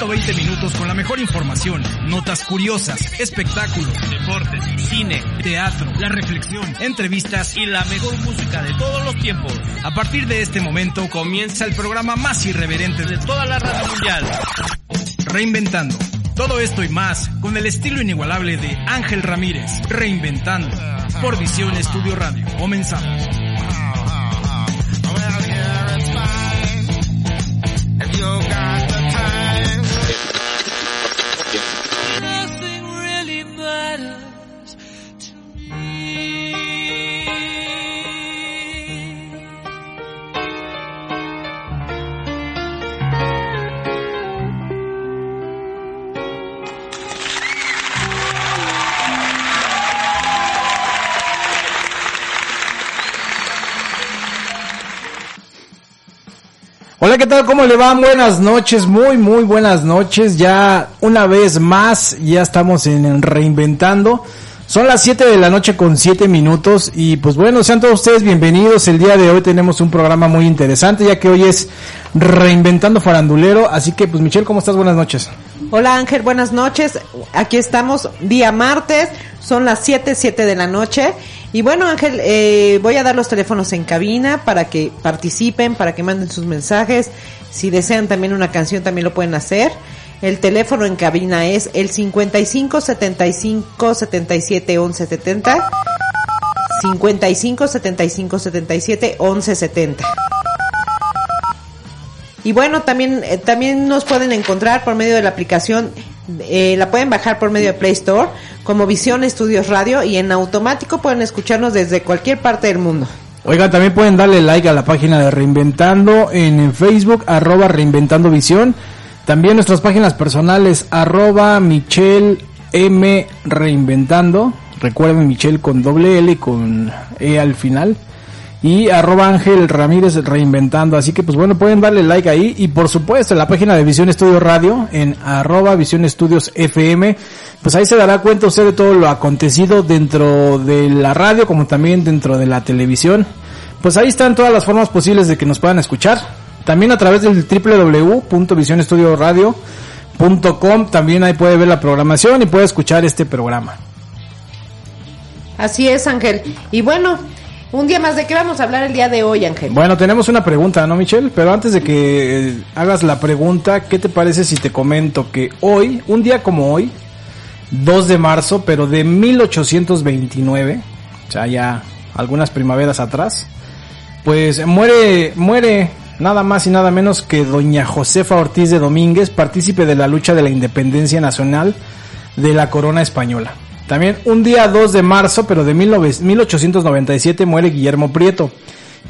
120 minutos con la mejor información, notas curiosas, espectáculos, deportes, cine, teatro, la reflexión, entrevistas y la mejor música de todos los tiempos. A partir de este momento comienza el programa más irreverente de toda la radio mundial. Reinventando. Todo esto y más con el estilo inigualable de Ángel Ramírez. Reinventando. Por Visión Estudio Radio. Comenzamos. Hola, ¿qué tal? ¿Cómo le van? Buenas noches, muy, muy buenas noches. Ya una vez más, ya estamos en Reinventando. Son las 7 de la noche con 7 minutos y pues bueno, sean todos ustedes bienvenidos. El día de hoy tenemos un programa muy interesante ya que hoy es Reinventando Farandulero. Así que pues Michelle, ¿cómo estás? Buenas noches. Hola Ángel, buenas noches. Aquí estamos día martes, son las 7, 7 de la noche y bueno, Ángel, eh, voy a dar los teléfonos en cabina para que participen, para que manden sus mensajes. Si desean también una canción, también lo pueden hacer. El teléfono en cabina es el 55 75 77 11 70. 55 75 77 11 70. Y bueno, también, eh, también nos pueden encontrar por medio de la aplicación, eh, la pueden bajar por medio de Play Store como Visión Estudios Radio y en automático pueden escucharnos desde cualquier parte del mundo. Oigan, también pueden darle like a la página de Reinventando en Facebook, arroba Reinventando Visión. También nuestras páginas personales, arroba Michelle M Reinventando. Recuerden Michelle con doble L y con E al final y arroba Ángel Ramírez reinventando. Así que pues bueno, pueden darle like ahí y por supuesto en la página de Visión Estudio Radio en arroba Visión Estudios FM, pues ahí se dará cuenta usted de todo lo acontecido dentro de la radio como también dentro de la televisión. Pues ahí están todas las formas posibles de que nos puedan escuchar. También a través del www.visionestudioradio.com también ahí puede ver la programación y puede escuchar este programa. Así es, Ángel. Y bueno, un día más, ¿de qué vamos a hablar el día de hoy, Ángel? Bueno, tenemos una pregunta, ¿no, Michelle? Pero antes de que eh, hagas la pregunta, ¿qué te parece si te comento que hoy, un día como hoy, 2 de marzo, pero de 1829, o sea, ya algunas primaveras atrás, pues muere, muere nada más y nada menos que doña Josefa Ortiz de Domínguez, partícipe de la lucha de la independencia nacional de la corona española. También un día 2 de marzo, pero de 1897, muere Guillermo Prieto,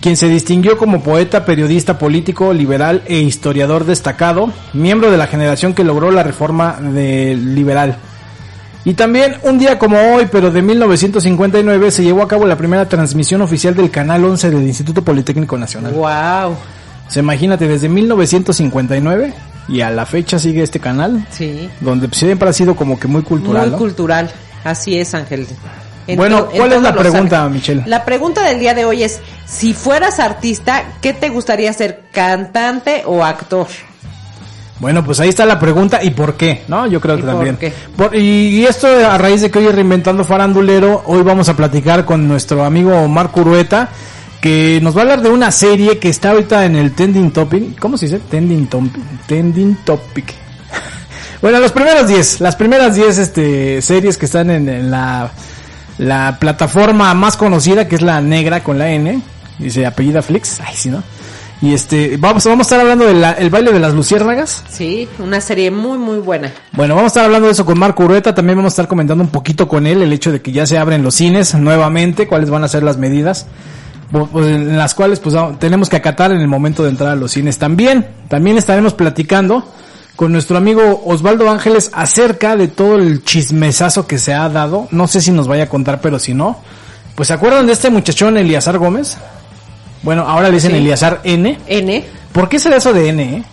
quien se distinguió como poeta, periodista político, liberal e historiador destacado, miembro de la generación que logró la reforma de liberal. Y también un día como hoy, pero de 1959, se llevó a cabo la primera transmisión oficial del Canal 11 del Instituto Politécnico Nacional. ¡Wow! Se imagínate, desde 1959 y a la fecha sigue este canal. Sí. Donde siempre ha sido como que muy cultural. Muy cultural. Así es, Ángel. bueno, ¿cuál es la pregunta, Michelle? La pregunta del día de hoy es, si fueras artista, ¿qué te gustaría ser, cantante o actor? Bueno, pues ahí está la pregunta y por qué, ¿no? Yo creo que también. y, esto a raíz de que hoy Reinventando Farandulero, hoy vamos a platicar con nuestro amigo Omar Curueta, que nos va a hablar de una serie que está ahorita en el Tending Topic. ¿Cómo se dice? Tending, Tending Topic. Bueno, los primeros 10, las primeras 10 este, series que están en, la, la, plataforma más conocida, que es la negra con la N, dice apellida Flix, ay sí, ¿no? Y este, vamos, vamos a estar hablando del el baile de las luciérnagas. Sí, una serie muy, muy buena. Bueno, vamos a estar hablando de eso con Marco Urueta, también vamos a estar comentando un poquito con él el hecho de que ya se abren los cines nuevamente, cuáles van a ser las medidas pues, en las cuales pues tenemos que acatar en el momento de entrar a los cines también. También estaremos platicando con nuestro amigo Osvaldo Ángeles acerca de todo el chismesazo que se ha dado. No sé si nos vaya a contar, pero si no, pues ¿se acuerdan de este muchachón Eliazar Gómez? Bueno, ahora le dicen Eliazar N. N. ¿Por qué será eso de N? Eh?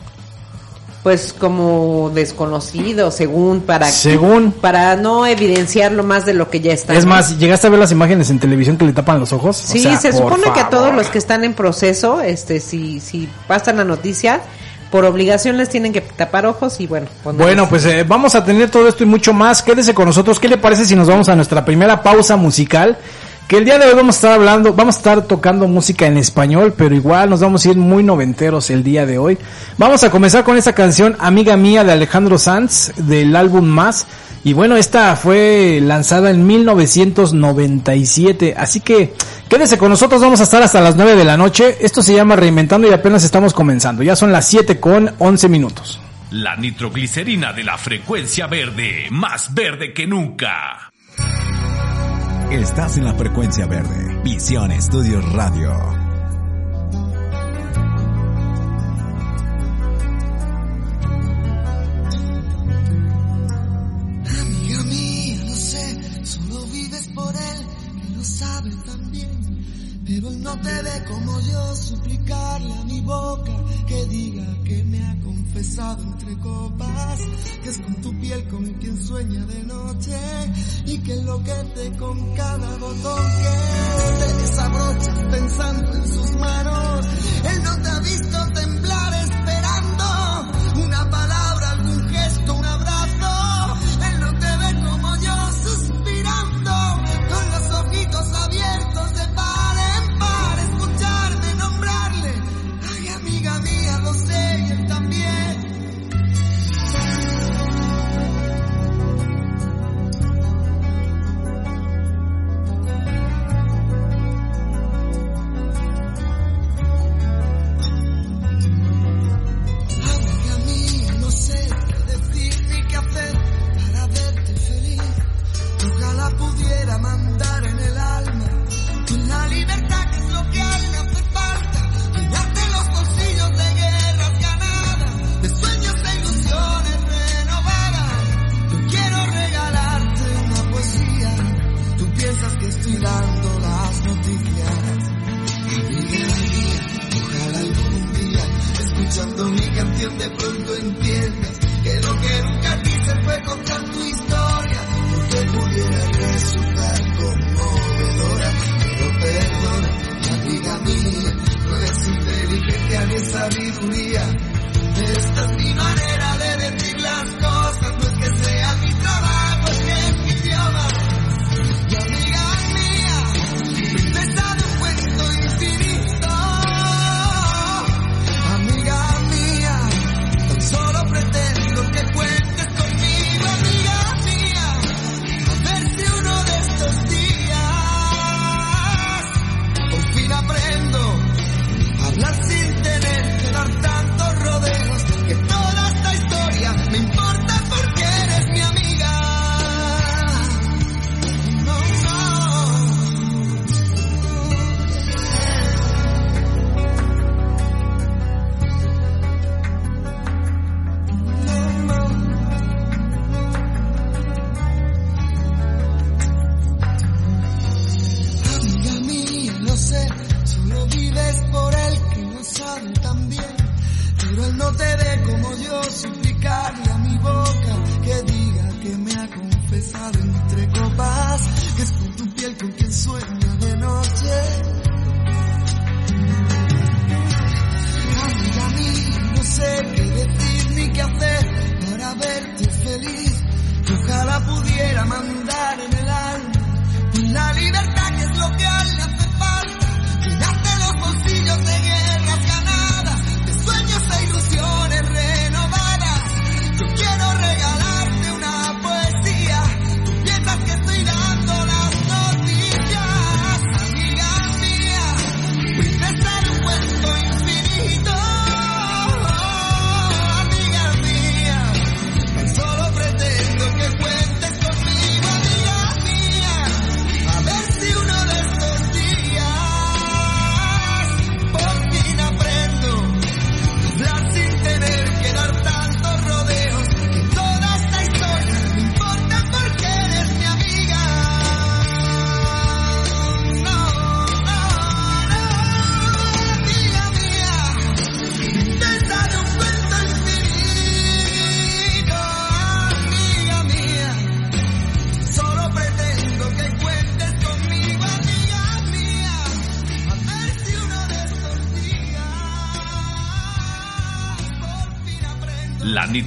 Pues como desconocido, según para según para no evidenciarlo más de lo que ya está. Es más, llegaste a ver las imágenes en televisión que le tapan los ojos. Sí, se supone que a todos los que están en proceso, este, si si pasan la noticia, por obligación les tienen que tapar ojos y bueno. Bueno, pues eh, vamos a tener todo esto y mucho más. Quédese con nosotros. ¿Qué le parece si nos vamos a nuestra primera pausa musical? Que el día de hoy vamos a estar hablando, vamos a estar tocando música en español, pero igual nos vamos a ir muy noventeros el día de hoy. Vamos a comenzar con esta canción Amiga Mía de Alejandro Sanz del álbum Más. Y bueno, esta fue lanzada en 1997, así que quédese con nosotros, vamos a estar hasta las 9 de la noche. Esto se llama Reinventando y apenas estamos comenzando. Ya son las 7 con 11 minutos. La nitroglicerina de la frecuencia verde, más verde que nunca. Estás en la frecuencia verde. Visión Estudios Radio. Te ve como yo, suplicarle a mi boca que diga que me ha confesado entre copas, que es con tu piel con quien sueña de noche y que enloquece con cada botón que te desabrochas pensando en sus manos. Él no te ha visto temblar esperando una palabra,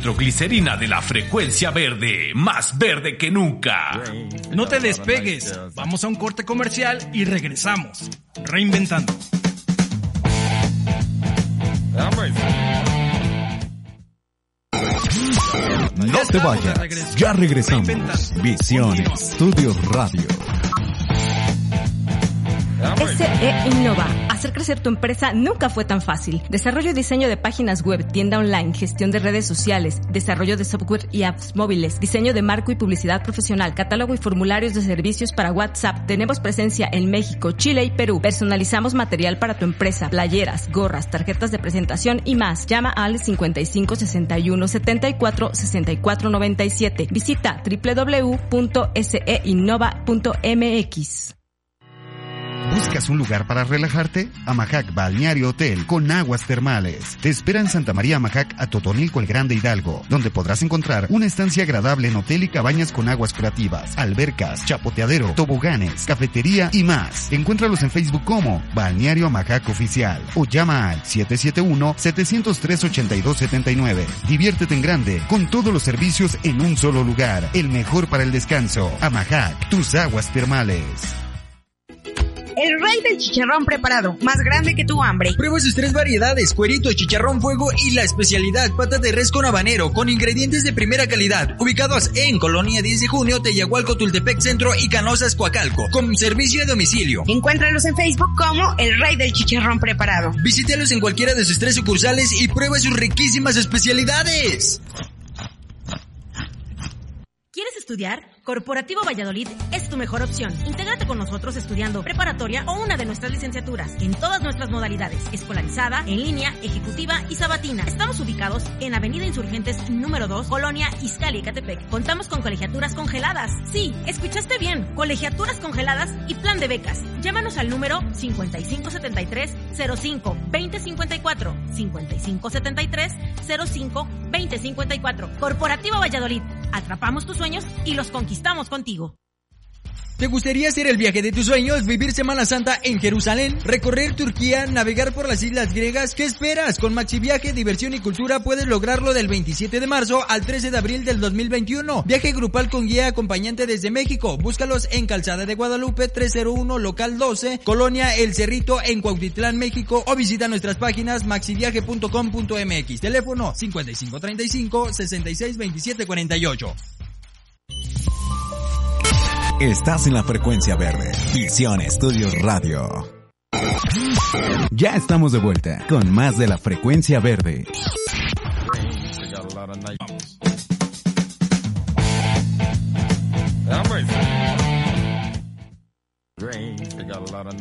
nitroglicerina de la frecuencia verde, más verde que nunca. No te despegues. Vamos a un corte comercial y regresamos. Reinventando. No te vayas. Ya regresamos. Visión Estudios Radio. SE Innova. Hacer crecer tu empresa nunca fue tan fácil. Desarrollo y diseño de páginas web, tienda online, gestión de redes sociales, desarrollo de software y apps móviles, diseño de marco y publicidad profesional, catálogo y formularios de servicios para WhatsApp. Tenemos presencia en México, Chile y Perú. Personalizamos material para tu empresa, playeras, gorras, tarjetas de presentación y más. Llama al 55 61 74 64 97. Visita www.seinnova.mx. ¿Buscas un lugar para relajarte? Amajac Balneario Hotel con aguas termales. Te espera en Santa María Amajac a Totonilco el Grande Hidalgo, donde podrás encontrar una estancia agradable en hotel y cabañas con aguas curativas, albercas, chapoteadero, toboganes, cafetería y más. Encuéntralos en Facebook como Balneario Amajac Oficial o llama al 771-703-8279. Diviértete en grande con todos los servicios en un solo lugar. El mejor para el descanso. Amajac, tus aguas termales. El rey del chicharrón preparado, más grande que tu hambre. Prueba sus tres variedades, cuerito, chicharrón fuego y la especialidad pata de res con habanero, con ingredientes de primera calidad. Ubicados en Colonia 10 de Junio, Teyahualco, Tultepec Centro y Canosas, Coacalco, con servicio a domicilio. Encuéntralos en Facebook como El Rey del Chicharrón Preparado. Visítelos en cualquiera de sus tres sucursales y prueba sus riquísimas especialidades. ¿Quieres estudiar? Corporativo Valladolid es tu mejor opción. Intégrate con nosotros estudiando preparatoria o una de nuestras licenciaturas en todas nuestras modalidades, escolarizada, en línea, ejecutiva y sabatina. Estamos ubicados en Avenida Insurgentes número 2, Colonia Izcali, Catepec. Contamos con colegiaturas congeladas. Sí, escuchaste bien, colegiaturas congeladas y plan de becas. Llámanos al número 5573 05 2054 5573 05 2054. Corporativo Valladolid. Atrapamos tus sueños y los conquistamos contigo. ¿Te gustaría hacer el viaje de tus sueños, vivir Semana Santa en Jerusalén, recorrer Turquía, navegar por las islas griegas? ¿Qué esperas? Con Maxi Viaje, Diversión y Cultura puedes lograrlo del 27 de marzo al 13 de abril del 2021. Viaje grupal con guía acompañante desde México. Búscalos en Calzada de Guadalupe 301 Local 12, Colonia El Cerrito en Cuautitlán, México o visita nuestras páginas maxiviaje.com.mx. Teléfono 5535 662748. Estás en la frecuencia verde. Visión Estudios Radio. Ya estamos de vuelta con más de la frecuencia verde.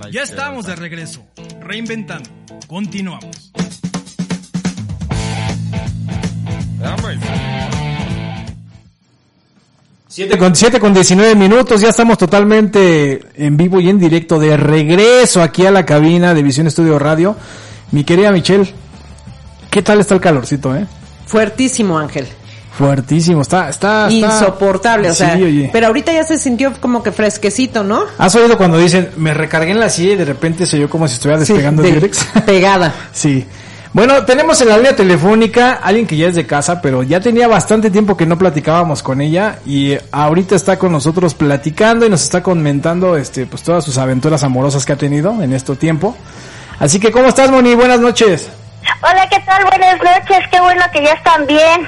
Ya estamos de regreso. Reinventando. Continuamos. Siete con, siete con 19 minutos, ya estamos totalmente en vivo y en directo de regreso aquí a la cabina de Visión Estudio Radio. Mi querida Michelle, ¿qué tal está el calorcito, eh? Fuertísimo, Ángel. Fuertísimo, está, está, está- Insoportable, o Sí, sea. Pero ahorita ya se sintió como que fresquecito, ¿no? ¿Has oído cuando dicen, me recargué en la silla y de repente se oyó como si estuviera despegando de- el? Pegada. Sí. Bueno, tenemos en la línea telefónica alguien que ya es de casa, pero ya tenía bastante tiempo que no platicábamos con ella y ahorita está con nosotros platicando y nos está comentando este pues todas sus aventuras amorosas que ha tenido en este tiempo. Así que ¿cómo estás, Moni? Buenas noches. Hola, ¿qué tal? Buenas noches. Qué bueno que ya están bien.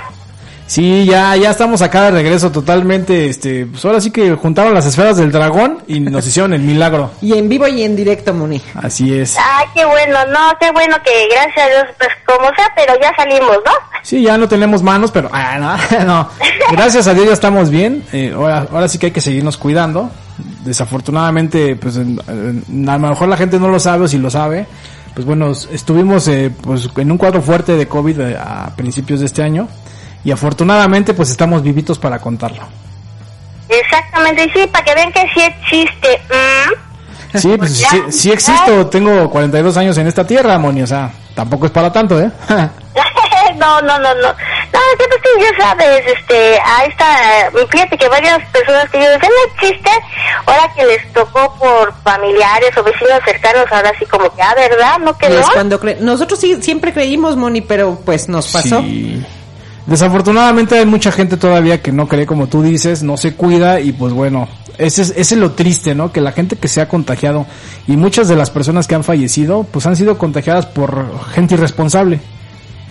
Sí, ya ya estamos acá de regreso totalmente este pues ahora sí que juntaron las esferas del dragón y nos hicieron el milagro. Y en vivo y en directo, Moni. Así es. Ay, qué bueno, no, qué bueno que gracias a Dios, pues como sea, pero ya salimos, ¿no? Sí, ya no tenemos manos, pero ah, no, no. Gracias a Dios ya estamos bien. Eh, ahora, ahora sí que hay que seguirnos cuidando. Desafortunadamente, pues en- en- a lo mejor la gente no lo sabe o si lo sabe. Pues bueno, estuvimos eh, pues en un cuadro fuerte de COVID eh, a principios de este año y afortunadamente pues estamos vivitos para contarlo. Exactamente, sí, para que vean que sí existe. ¿m? Sí, pues sí, sí existo, tengo 42 años en esta tierra, Moni, o sea, tampoco es para tanto, ¿eh? no, no, no, no. No, ya pues tú ya sabes, este, a esta, fíjate que varias personas que yo decía no existe, ahora que les tocó por familiares o vecinos cercanos, ahora sí como que, ah, ¿verdad? ¿No que Y es no? cuando cre- Nosotros sí siempre creímos, Moni, pero pues nos pasó. Sí. Desafortunadamente hay mucha gente todavía que no cree como tú dices, no se cuida y pues bueno, ese es, ese es lo triste, ¿no? Que la gente que se ha contagiado y muchas de las personas que han fallecido pues han sido contagiadas por gente irresponsable,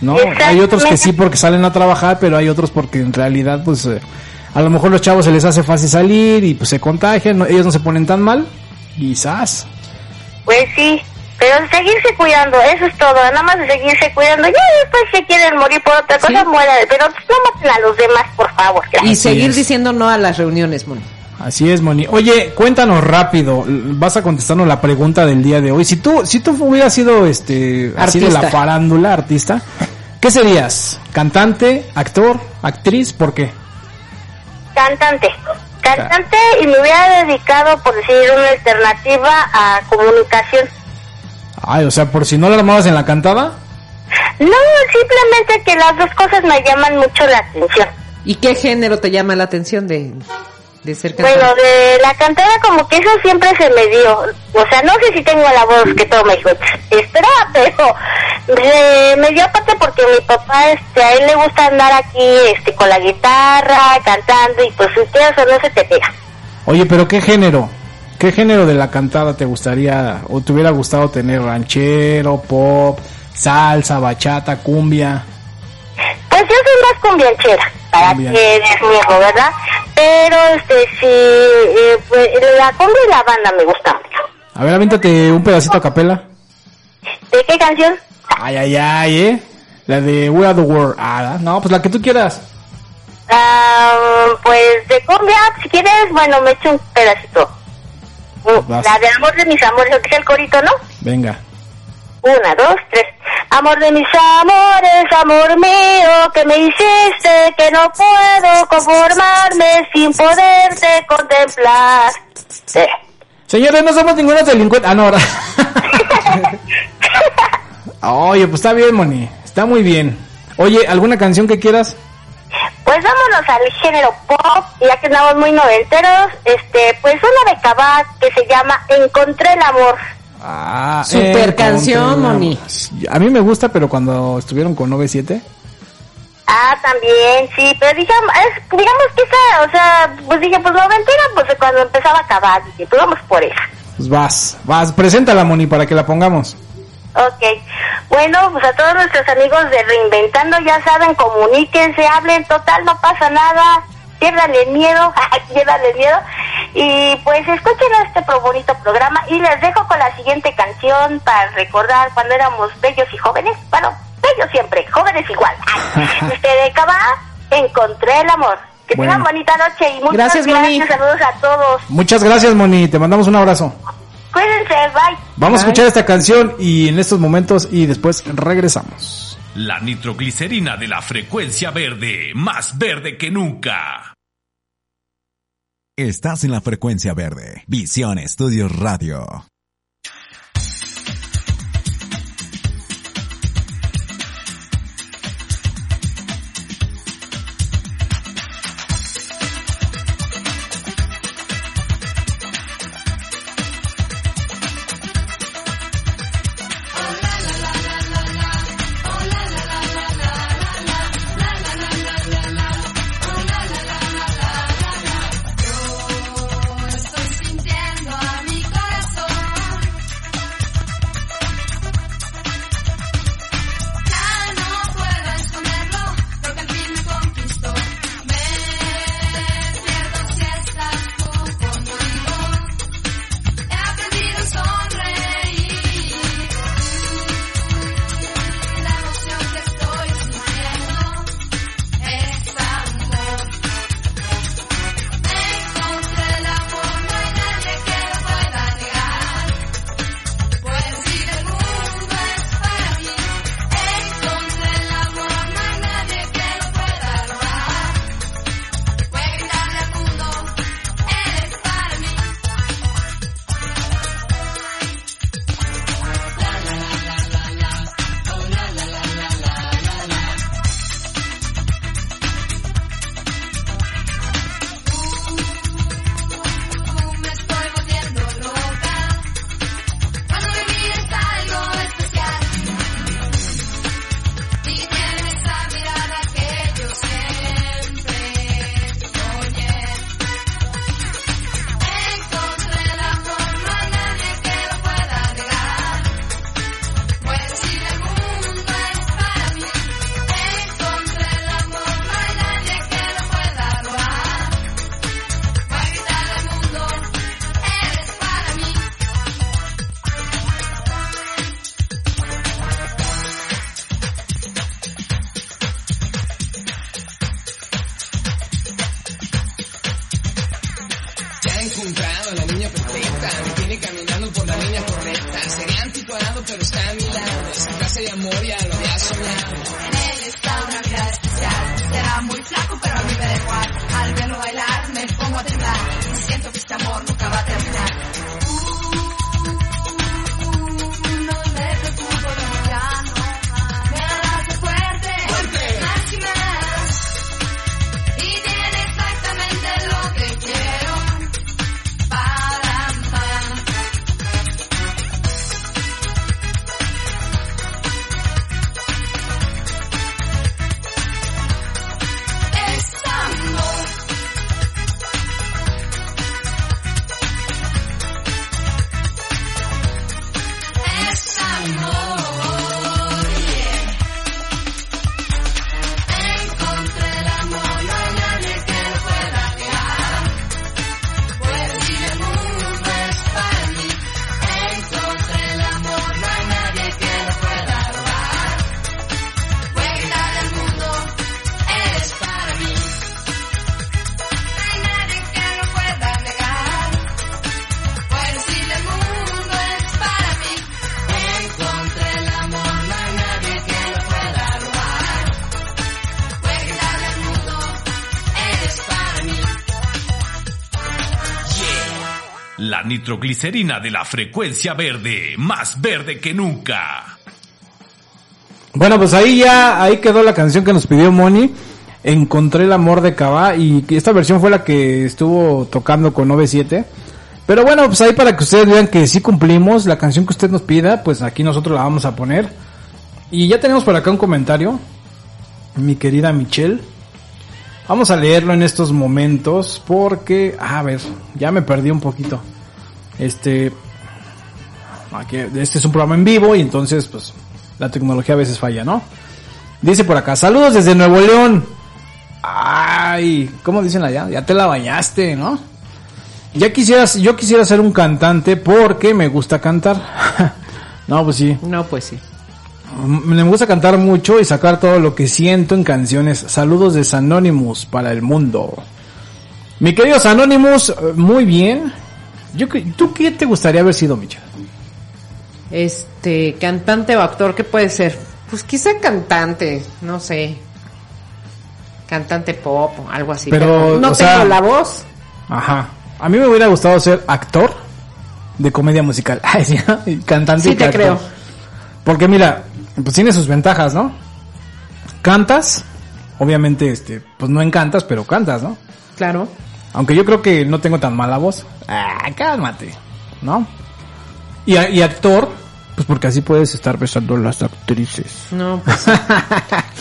¿no? Hay otros que sí porque salen a trabajar, pero hay otros porque en realidad pues eh, a lo mejor los chavos se les hace fácil salir y pues se contagian, no- ellos no se ponen tan mal, quizás. Pues sí, pero seguirse cuidando, eso es todo, nada más de seguirse cuidando. Ya después si quieren morir por otra cosa, mueran, pero no maten a los demás, por favor. Y seguir diciendo no a las reuniones, Moni. Así es, Moni. Oye, cuéntanos rápido, vas a contestarnos la pregunta del día de hoy. Si tú, si tú hubieras sido este, así de la Artista. farándula, artista, ¿qué serías? ¿Cantante, actor, actriz? ¿Por qué? Cantante. Cantante y me hubiera dedicado, por decir una alternativa, a comunicación. Ay, o sea, por si no la armabas en la cantada. No, simplemente que las dos cosas me llaman mucho la atención. ¿Y qué género te llama la atención de, de ser cantante? Bueno, de la cantada como que eso siempre se me dio. O sea, no sé si tengo la voz que todo me dijo, espera, pero se me dio aparte porque mi papá, este, a él le gusta andar aquí, este, con la guitarra, cantando y pues si quieres o no se te pega. Oye, pero ¿qué género? ¿Qué género de la cantada te gustaría o te hubiera gustado tener? ¿Ranchero, pop, salsa, bachata, cumbia? Pues yo soy más cumbianchera, para Cumbia. que desniego, ¿verdad? Pero, este, sí, eh, pues, la cumbia y la banda me gusta mucho. A ver, aviéntate un pedacito a capela. ¿De qué canción? Ay, ay, ay, ¿eh? La de We Are the World. Ah, no, pues la que tú quieras. Ah, pues de cumbia, si quieres, bueno, me echo un pedacito. Uh. La de amor de mis amores, que es el corito, ¿no? Venga. Una, dos, tres. Amor de mis amores, amor mío, que me hiciste, que no puedo conformarme sin poderte contemplar. Sí. Señores, no somos ningunos delincuentes. Ah, no, ahora. Oye, pues está bien, Moni. Está muy bien. Oye, ¿alguna canción que quieras? Pues vámonos al género pop, ya que estamos muy noventeros, este, pues una de Cabá que se llama Encontré el amor. Ah, Super canción, Moni. A mí me gusta, pero cuando estuvieron con 97. Ah, también, sí, pero digamos, es, digamos que esa, o sea, pues dije, pues noventera, pues cuando empezaba a acabar, dije, pues vamos por esa. Pues vas, vas, preséntala, Moni, para que la pongamos. Ok, bueno, pues a todos nuestros amigos de Reinventando, ya saben, comuníquense, hablen, total, no pasa nada, pierdan el miedo, pierdan el miedo, y pues escuchen este bonito programa, y les dejo con la siguiente canción para recordar cuando éramos bellos y jóvenes, bueno, bellos siempre, jóvenes igual. Este de Cabá, encontré el amor. Que Bueno. tengan bonita noche y muchas Gracias, gracias, Moni. saludos a todos. Muchas gracias, Moni. Te mandamos un abrazo. Cuídense, bye. Vamos a escuchar esta canción y en estos momentos y después regresamos. La nitroglicerina de la frecuencia verde, más verde que nunca. Estás en la frecuencia verde. Visión Estudios Radio. Anticuado, pero está nitroglicerina de la frecuencia verde, más verde que nunca. Bueno, pues ahí ya, ahí quedó la canción que nos pidió Moni. Encontré el amor de Cabá y esta versión fue la que estuvo tocando con 97. Pero bueno, pues ahí para que ustedes vean que sí cumplimos la canción que usted nos pida, pues aquí nosotros la vamos a poner. Y ya tenemos por acá un comentario, mi querida Michelle. Vamos a leerlo en estos momentos porque, a ver, ya me perdí un poquito. Este, aquí, este es un programa en vivo y entonces, pues, la tecnología a veces falla, ¿no? Dice por acá, saludos desde Nuevo León. Ay, ¿cómo dicen allá? Ya te la bañaste, ¿no? Ya quisieras, yo quisiera ser un cantante porque me gusta cantar. no, pues sí. No, pues sí. Mm, Me gusta cantar mucho y sacar todo lo que siento en canciones. Saludos de Sanonymous para el mundo. Mi querido Sanonymous, eh, muy bien. Yo, ¿Tú qué te gustaría haber sido, Micha? Este, cantante o actor, ¿qué puede ser? Pues quizá cantante, no sé. Cantante pop o algo así. Pero, no tengo sea- la voz. Ajá. A mí me hubiera gustado ser actor de comedia musical. Ay, sí, Cantante Sí y te actor. creo. Porque mira, pues tiene sus ventajas, ¿no? Cantas, obviamente, este, pues no encantas, pero cantas, ¿no? Claro. Aunque yo creo que no tengo tan mala voz. Ah, cálmate, ¿no? Y, actor, pues porque así puedes estar besando a las actrices. No, pues.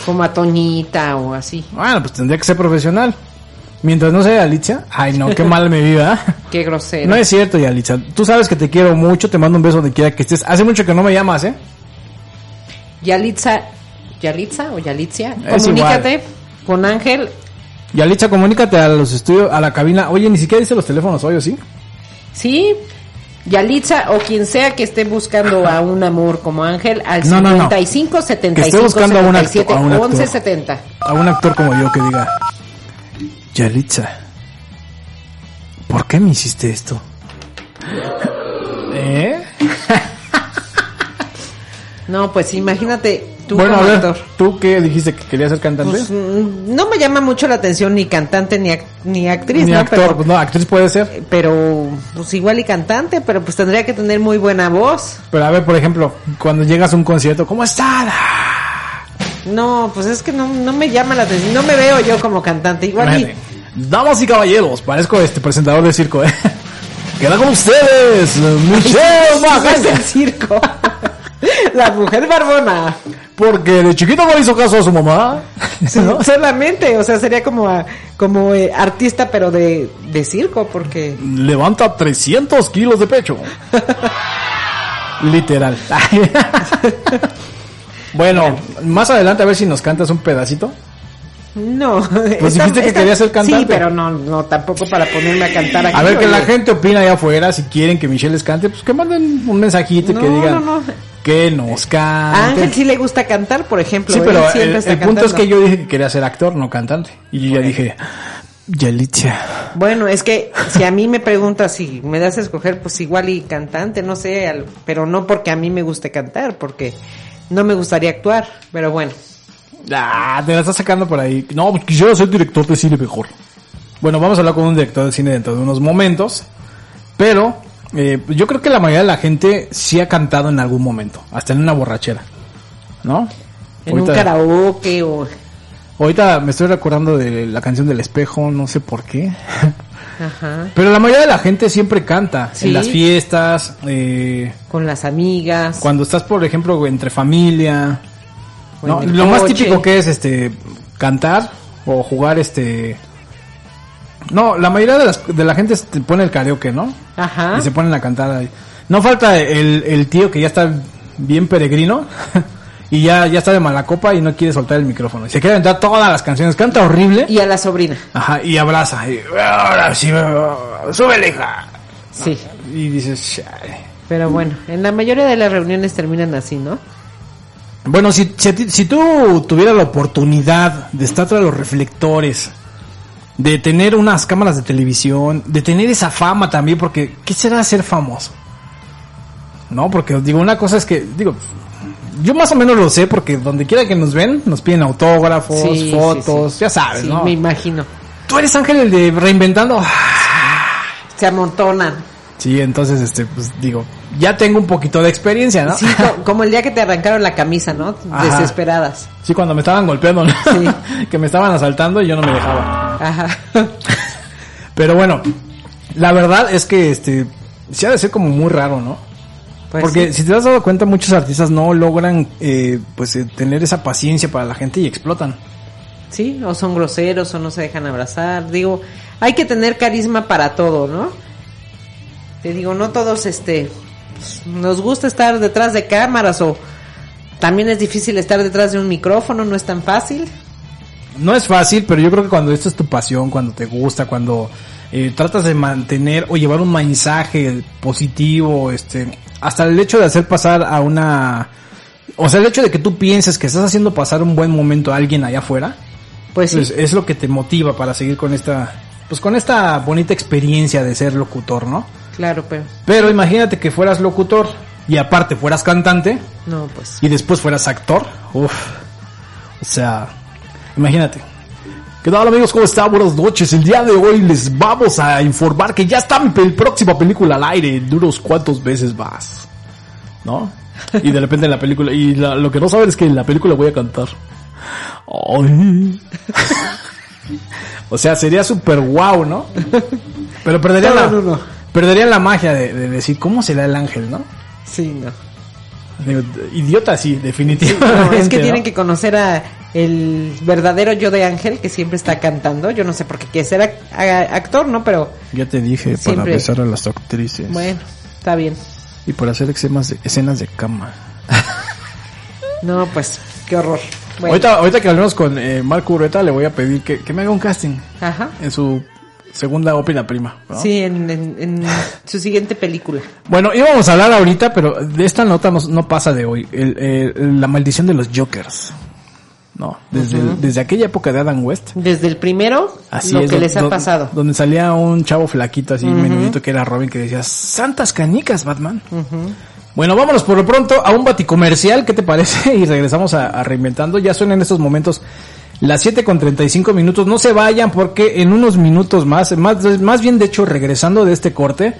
como a Toñita o así. Bueno, pues tendría que ser profesional. Mientras no sea Alicia, ay no, qué mal me viva. Qué grosero. No es cierto, Yalitza. Tú sabes que te quiero mucho, te mando un beso donde quiera que estés. Hace mucho que no me llamas, ¿eh? Yalitza, Yalitza o Yalitzia, comunícate con Ángel. Yalitza, comunícate a los estudios, a la cabina. Oye, ni siquiera dice los teléfonos hoy, ¿o sí? Sí, Yalitza o quien sea que esté buscando a un amor como Ángel al No, no, no. 55 Que 75 esté buscando a un acto- 77 a un actor. 11 70. A un actor como yo que diga, Yalitza, ¿por qué me hiciste esto? ¿Eh? No, pues imagínate tú bueno, a ver, actor. ¿tú qué dijiste que querías ser cantante? Pues, mm, no me llama mucho la atención ni cantante ni, ac- ni actriz, Ni ¿no? actor, Pero, pues no, actriz puede ser. pero pues igual y cantante, pero pues tendría que tener muy buena voz. Pero a ver, por ejemplo, cuando llegas a un concierto, ¿cómo estás? No, pues es que no, no me llama la atención, no me veo yo como cantante. Igual y. Damas y caballeros, parezco este presentador de circo, ¿eh? Queda con ustedes, Michelle el circo. la mujer barbona. Porque de chiquito no hizo caso a su mamá. ¿no? Solamente, o sea, sería como, a- como eh, artista, pero de, de circo, porque... Levanta 300 kilos de pecho. Literal. bueno, más adelante a ver si nos cantas un pedacito. No. Pues dijiste que querías ser cantante. Sí, pero no, no, tampoco para ponerme a cantar aquí. A ver que oye. la gente opina allá afuera, si quieren que Michelle les cante, pues que manden un mensajito y que No, digan no, no. Que nos A cante. Ángel sí le gusta cantar, por ejemplo. Sí, pero siempre el, punto es que yo dije que quería ser actor, no cantante. Y yo ya dije, Yalitza. Bueno, es que si a mí me preguntas si me das a escoger, pues igual y cantante, no sé, pero no porque a mí me guste cantar, porque no me gustaría actuar, pero bueno. Ah, te la estás sacando por ahí. No, pues quisiera ser director de cine mejor. Bueno, vamos a hablar con un director de cine dentro de unos momentos. Pero eh, yo creo que la mayoría de la gente sí ha cantado en algún momento. Hasta en una borrachera. ¿No? En un karaoke o... Ahorita me estoy recordando de la canción del espejo, no sé por qué. Ajá. Pero la mayoría de la gente siempre canta. Sí. En las fiestas, eh, Con las amigas. cuando estás, por ejemplo, entre familia. Lo más típico que es este cantar o jugar este No, la mayoría de, las, de la gente este, pone el karaoke, ¿no? Ajá. Y se ponen a cantar ahí. No falta el, el tío que ya está bien peregrino y ya, ya está de mala copa y no quiere soltar el micrófono. Y se quiere aventar todas las canciones, canta horrible. Y a la sobrina. Ajá, y abraza. Y, ahora sí, súbele, hija. Sí. Y dices. Pero bueno, en la mayoría de las reuniones terminan así, ¿no? Bueno, si, si, si tú tuvieras la oportunidad de estar tras los reflectores, de tener unas cámaras de televisión, de tener esa fama también, porque ¿qué será ser famoso? No, porque digo, una cosa es que, digo, yo más o menos lo sé porque donde quiera que nos ven, nos piden autógrafos, Sí, fotos, sí. ya sabes, Sí, ¿no? me imagino. Tú eres Ángel el de reinventando. Se amontonan. Sí, entonces, este, pues digo, ya tengo un poquito de experiencia, ¿no? Sí, co- como el día que te arrancaron la camisa, ¿no? Ajá. Desesperadas. Sí, cuando me estaban golpeando, ¿no? que me estaban asaltando y yo no me dejaba. Ajá. Pero bueno, la verdad es que este sí ha de ser como muy raro, ¿no? Pues Porque sí. si te has dado cuenta, muchos artistas no logran eh, pues eh, tener esa paciencia para la gente y explotan. Sí, o son groseros o no se dejan abrazar. Digo, hay que tener carisma para todo, ¿no? Te digo, no todos, este, pues, nos gusta estar detrás de cámaras o también es difícil estar detrás de un micrófono, no es tan fácil. No es fácil, pero yo creo que cuando esto es tu pasión, cuando te gusta, cuando eh, tratas de mantener o llevar un mensaje positivo, este, hasta el hecho de hacer pasar a una, o sea, el hecho de que tú pienses que estás haciendo pasar un buen momento a alguien allá afuera, pues sí. es lo que te motiva para seguir con esta, pues con esta bonita experiencia de ser locutor, ¿no? Claro, pero Pero imagínate que fueras locutor y aparte fueras cantante no, pues. y después fueras actor. Uf. O sea, imagínate. ¿Qué tal amigos? ¿Cómo están? Buenas noches. El día de hoy les vamos a informar que ya está mi pel- próxima película al aire en unos cuantos meses más. ¿No? Y de repente en la película, y la- lo que no saben es que en la película voy a cantar. Ay. o sea, sería súper guau, ¿no? Pero perdería Todo la, en uno. Perdería la magia de, de decir cómo será el ángel, ¿no? Sí, no. Digo, idiota sí, No, definitivamente. es que ¿no? tienen que conocer a el verdadero yo de Ángel que siempre está cantando. Yo no sé por qué quiere ser actor, ¿no? Pero Ya te dije, para besar a las actrices. bueno, está bien. Y para hacer escenas de, escenas de cama. No, pues, qué horror. Bueno, Ahorita, ahorita que hablemos con eh, Marco Ureta, le voy a pedir que, que me haga un casting Ajá. en su segunda ópera prima. ¿no? Sí, en, en- en su siguiente película. Bueno, íbamos a hablar ahorita, pero de esta nota no, no pasa de hoy. El- el- la maldición de los Jokers. No, desde, desde aquella época de Adam West. Desde el primero, Así lo es, que les ha do- pasado. Donde salía un chavo flaquito así, menudito, que era Robin, que decía, Santas canicas, Batman. Bueno, vámonos por lo pronto a un baticomercial, ¿qué te parece? Y regresamos a, a Reinventando. Ya son en estos momentos las 7 con 35 minutos. No se vayan porque en unos minutos más, más, más bien de hecho regresando de este corte,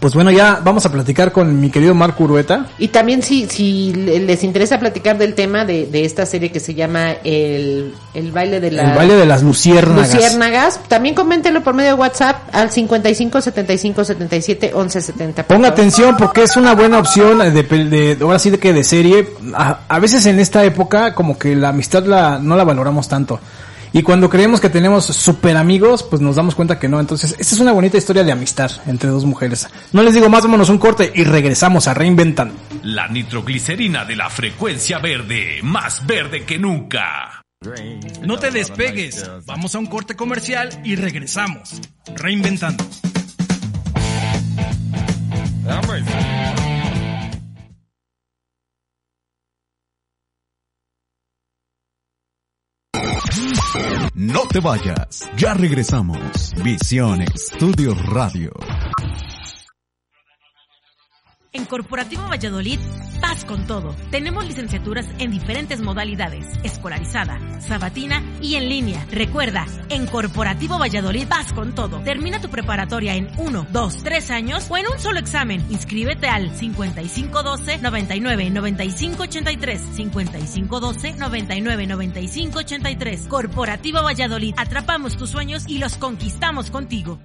pues bueno, ya vamos a platicar con mi querido Marco Urueta. Y también si, si le- les interesa platicar del tema de, de esta serie que se llama el, el baile de la... El baile de las luciérnagas. Luciérnagas. También coméntenlo por medio de WhatsApp al 55 75 77 11 70. por Ponga atención porque es una buena opción de, de ahora sí de que de serie. A, a veces en esta época como que la amistad la, no la valoramos tanto. Y cuando creemos que tenemos super amigos, pues nos damos cuenta que no. Entonces, esta es una bonita historia de amistad entre dos mujeres. No les digo más, vámonos un corte y regresamos a Reinventando. La nitroglicerina de la frecuencia verde, más verde que nunca. No te despegues. Vamos a un corte comercial y regresamos. Reinventando. No te vayas, ya regresamos. Visión Estudio Radio. En Corporativo Valladolid, vas con todo. Tenemos licenciaturas en diferentes modalidades, escolarizada, sabatina y en línea. Recuerda, en Corporativo Valladolid vas con todo. Termina tu preparatoria en 1, 2, 3 años o en un solo examen. Inscríbete al 5512 99 95 83 5512 99 95 83. Corporativo Valladolid, atrapamos tus sueños y los conquistamos contigo.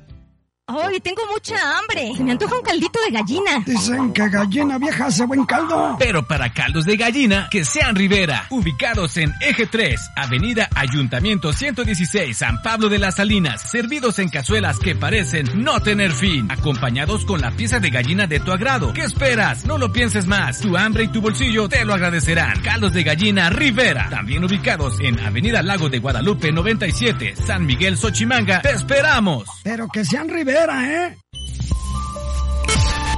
¡Ay, tengo mucha hambre! Se me antoja un caldito de gallina. Dicen que gallina vieja hace buen caldo. Pero para caldos de gallina, que sean Rivera. Ubicados en Eje 3, Avenida Ayuntamiento 116, San Pablo de las Salinas. Servidos en cazuelas que parecen no tener fin. Acompañados con la pieza de gallina de tu agrado. ¿Qué esperas? No lo pienses más. Tu hambre y tu bolsillo te lo agradecerán. Caldos de gallina Rivera. También ubicados en Avenida Lago de Guadalupe 97, San Miguel Xochimanga. ¡Te esperamos! Pero que sean Rivera, ¿eh?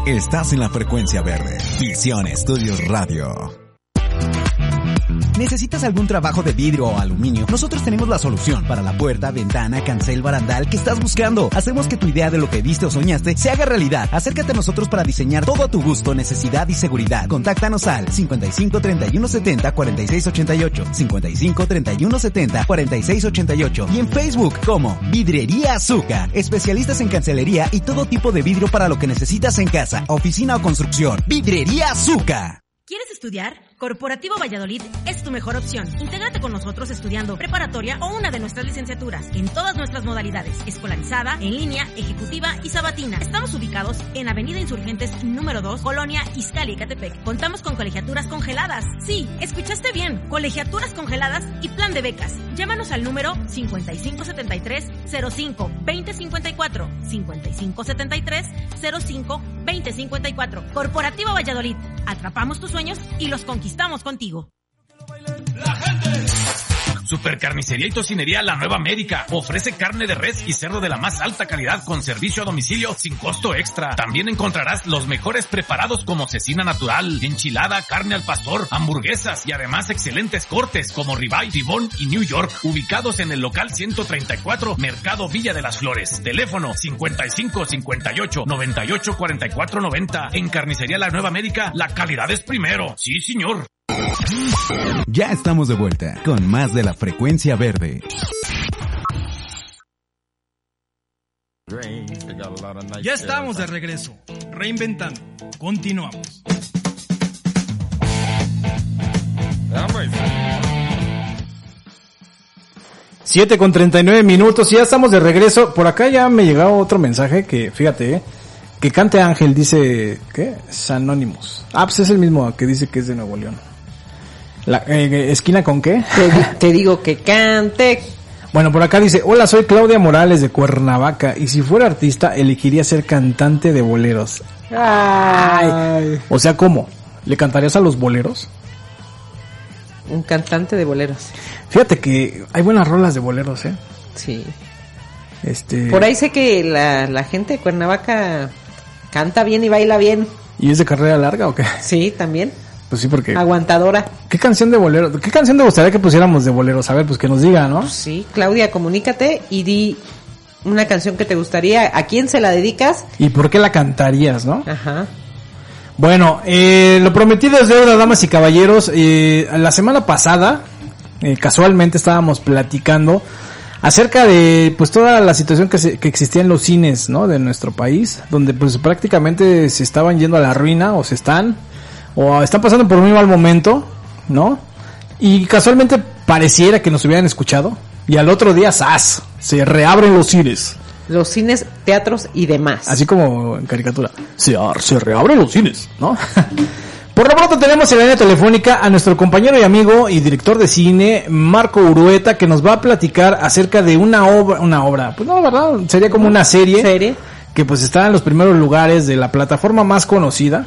Estás en la frecuencia verde. Visión Estudios Radio. ¿Necesitas algún trabajo de vidrio o aluminio? Nosotros tenemos la solución para la puerta, ventana, cancel, barandal que estás buscando. Hacemos que tu idea de lo que viste o soñaste se haga realidad. Acércate a nosotros para diseñar todo a tu gusto, necesidad y seguridad. Contáctanos al 55 31 70 46 88, 55 31 70 46 88 y en Facebook como Vidrería Azúcar. Especialistas en cancelería y todo tipo de vidrio para lo que necesitas en casa, oficina o construcción. Vidrería Azúcar. ¿Quieres estudiar? Corporativo Valladolid es tu mejor opción. Intégrate con nosotros estudiando preparatoria o una de nuestras licenciaturas en todas nuestras modalidades, escolarizada, en línea, ejecutiva y sabatina. Estamos ubicados en Avenida Insurgentes número 2, Colonia Izcali, Ecatepec. Contamos con colegiaturas congeladas. Sí, escuchaste bien, colegiaturas congeladas y plan de becas. Llámanos al número 5573 05 2054 5573 05 2054. Corporativo Valladolid. Atrapamos tus sueños y los conquistamos contigo. Supercarnicería y Tocinería La Nueva América. Ofrece carne de res y cerdo de la más alta calidad con servicio a domicilio sin costo extra. También encontrarás los mejores preparados como cecina natural, enchilada, carne al pastor, hamburguesas y además excelentes cortes como ribeye, tibón y New York. Ubicados en el local 134 Mercado Villa de las Flores. Teléfono 55 58 98 44 90. En Carnicería La Nueva América, la calidad es primero. Sí, señor. Ya estamos de vuelta con más de la frecuencia verde. Ya estamos de regreso, reinventando. Continuamos. 7 con 39 minutos y ya estamos de regreso. Por acá ya me llegaba otro mensaje que, fíjate, eh, que cante Ángel dice, ¿qué? Es Anonymous. Ah, pues es el mismo que dice que es de Nuevo León. La, eh, ¿Esquina con qué? Te, te digo que cante. Bueno, por acá dice, hola, soy Claudia Morales de Cuernavaca y si fuera artista elegiría ser cantante de boleros. Ay. O sea, ¿cómo? ¿Le cantarías a los boleros? Un cantante de boleros. Fíjate que hay buenas rolas de boleros, ¿eh? Sí. Este... Por ahí sé que la, la gente de Cuernavaca canta bien y baila bien. ¿Y es de carrera larga o qué? Sí, también. Pues sí, porque... Aguantadora. ¿Qué canción de bolero? ¿Qué canción te gustaría que pusiéramos de boleros? A ver, pues que nos diga, ¿no? Sí, Claudia, comunícate y di una canción que te gustaría. ¿A quién se la dedicas? ¿Y por qué la cantarías, no? Ajá. Bueno, eh, lo prometido es deuda, damas y caballeros. Eh, la semana pasada, eh, casualmente estábamos platicando acerca de pues toda la situación que, se, que existía en los cines, ¿no? De nuestro país, donde pues prácticamente se estaban yendo a la ruina o se están o están pasando por un muy mal momento, ¿no? Y casualmente pareciera que nos hubieran escuchado y al otro día ¡zas! se reabren los cines. Los cines, teatros y demás. Así como en caricatura. Se, se reabren los cines, ¿no? Por lo pronto tenemos en la línea telefónica a nuestro compañero y amigo y director de cine, Marco Urueta, que nos va a platicar acerca de una obra, una obra, pues no, ¿verdad? Sería como una serie. ¿Serie? Que pues está en los primeros lugares de la plataforma más conocida.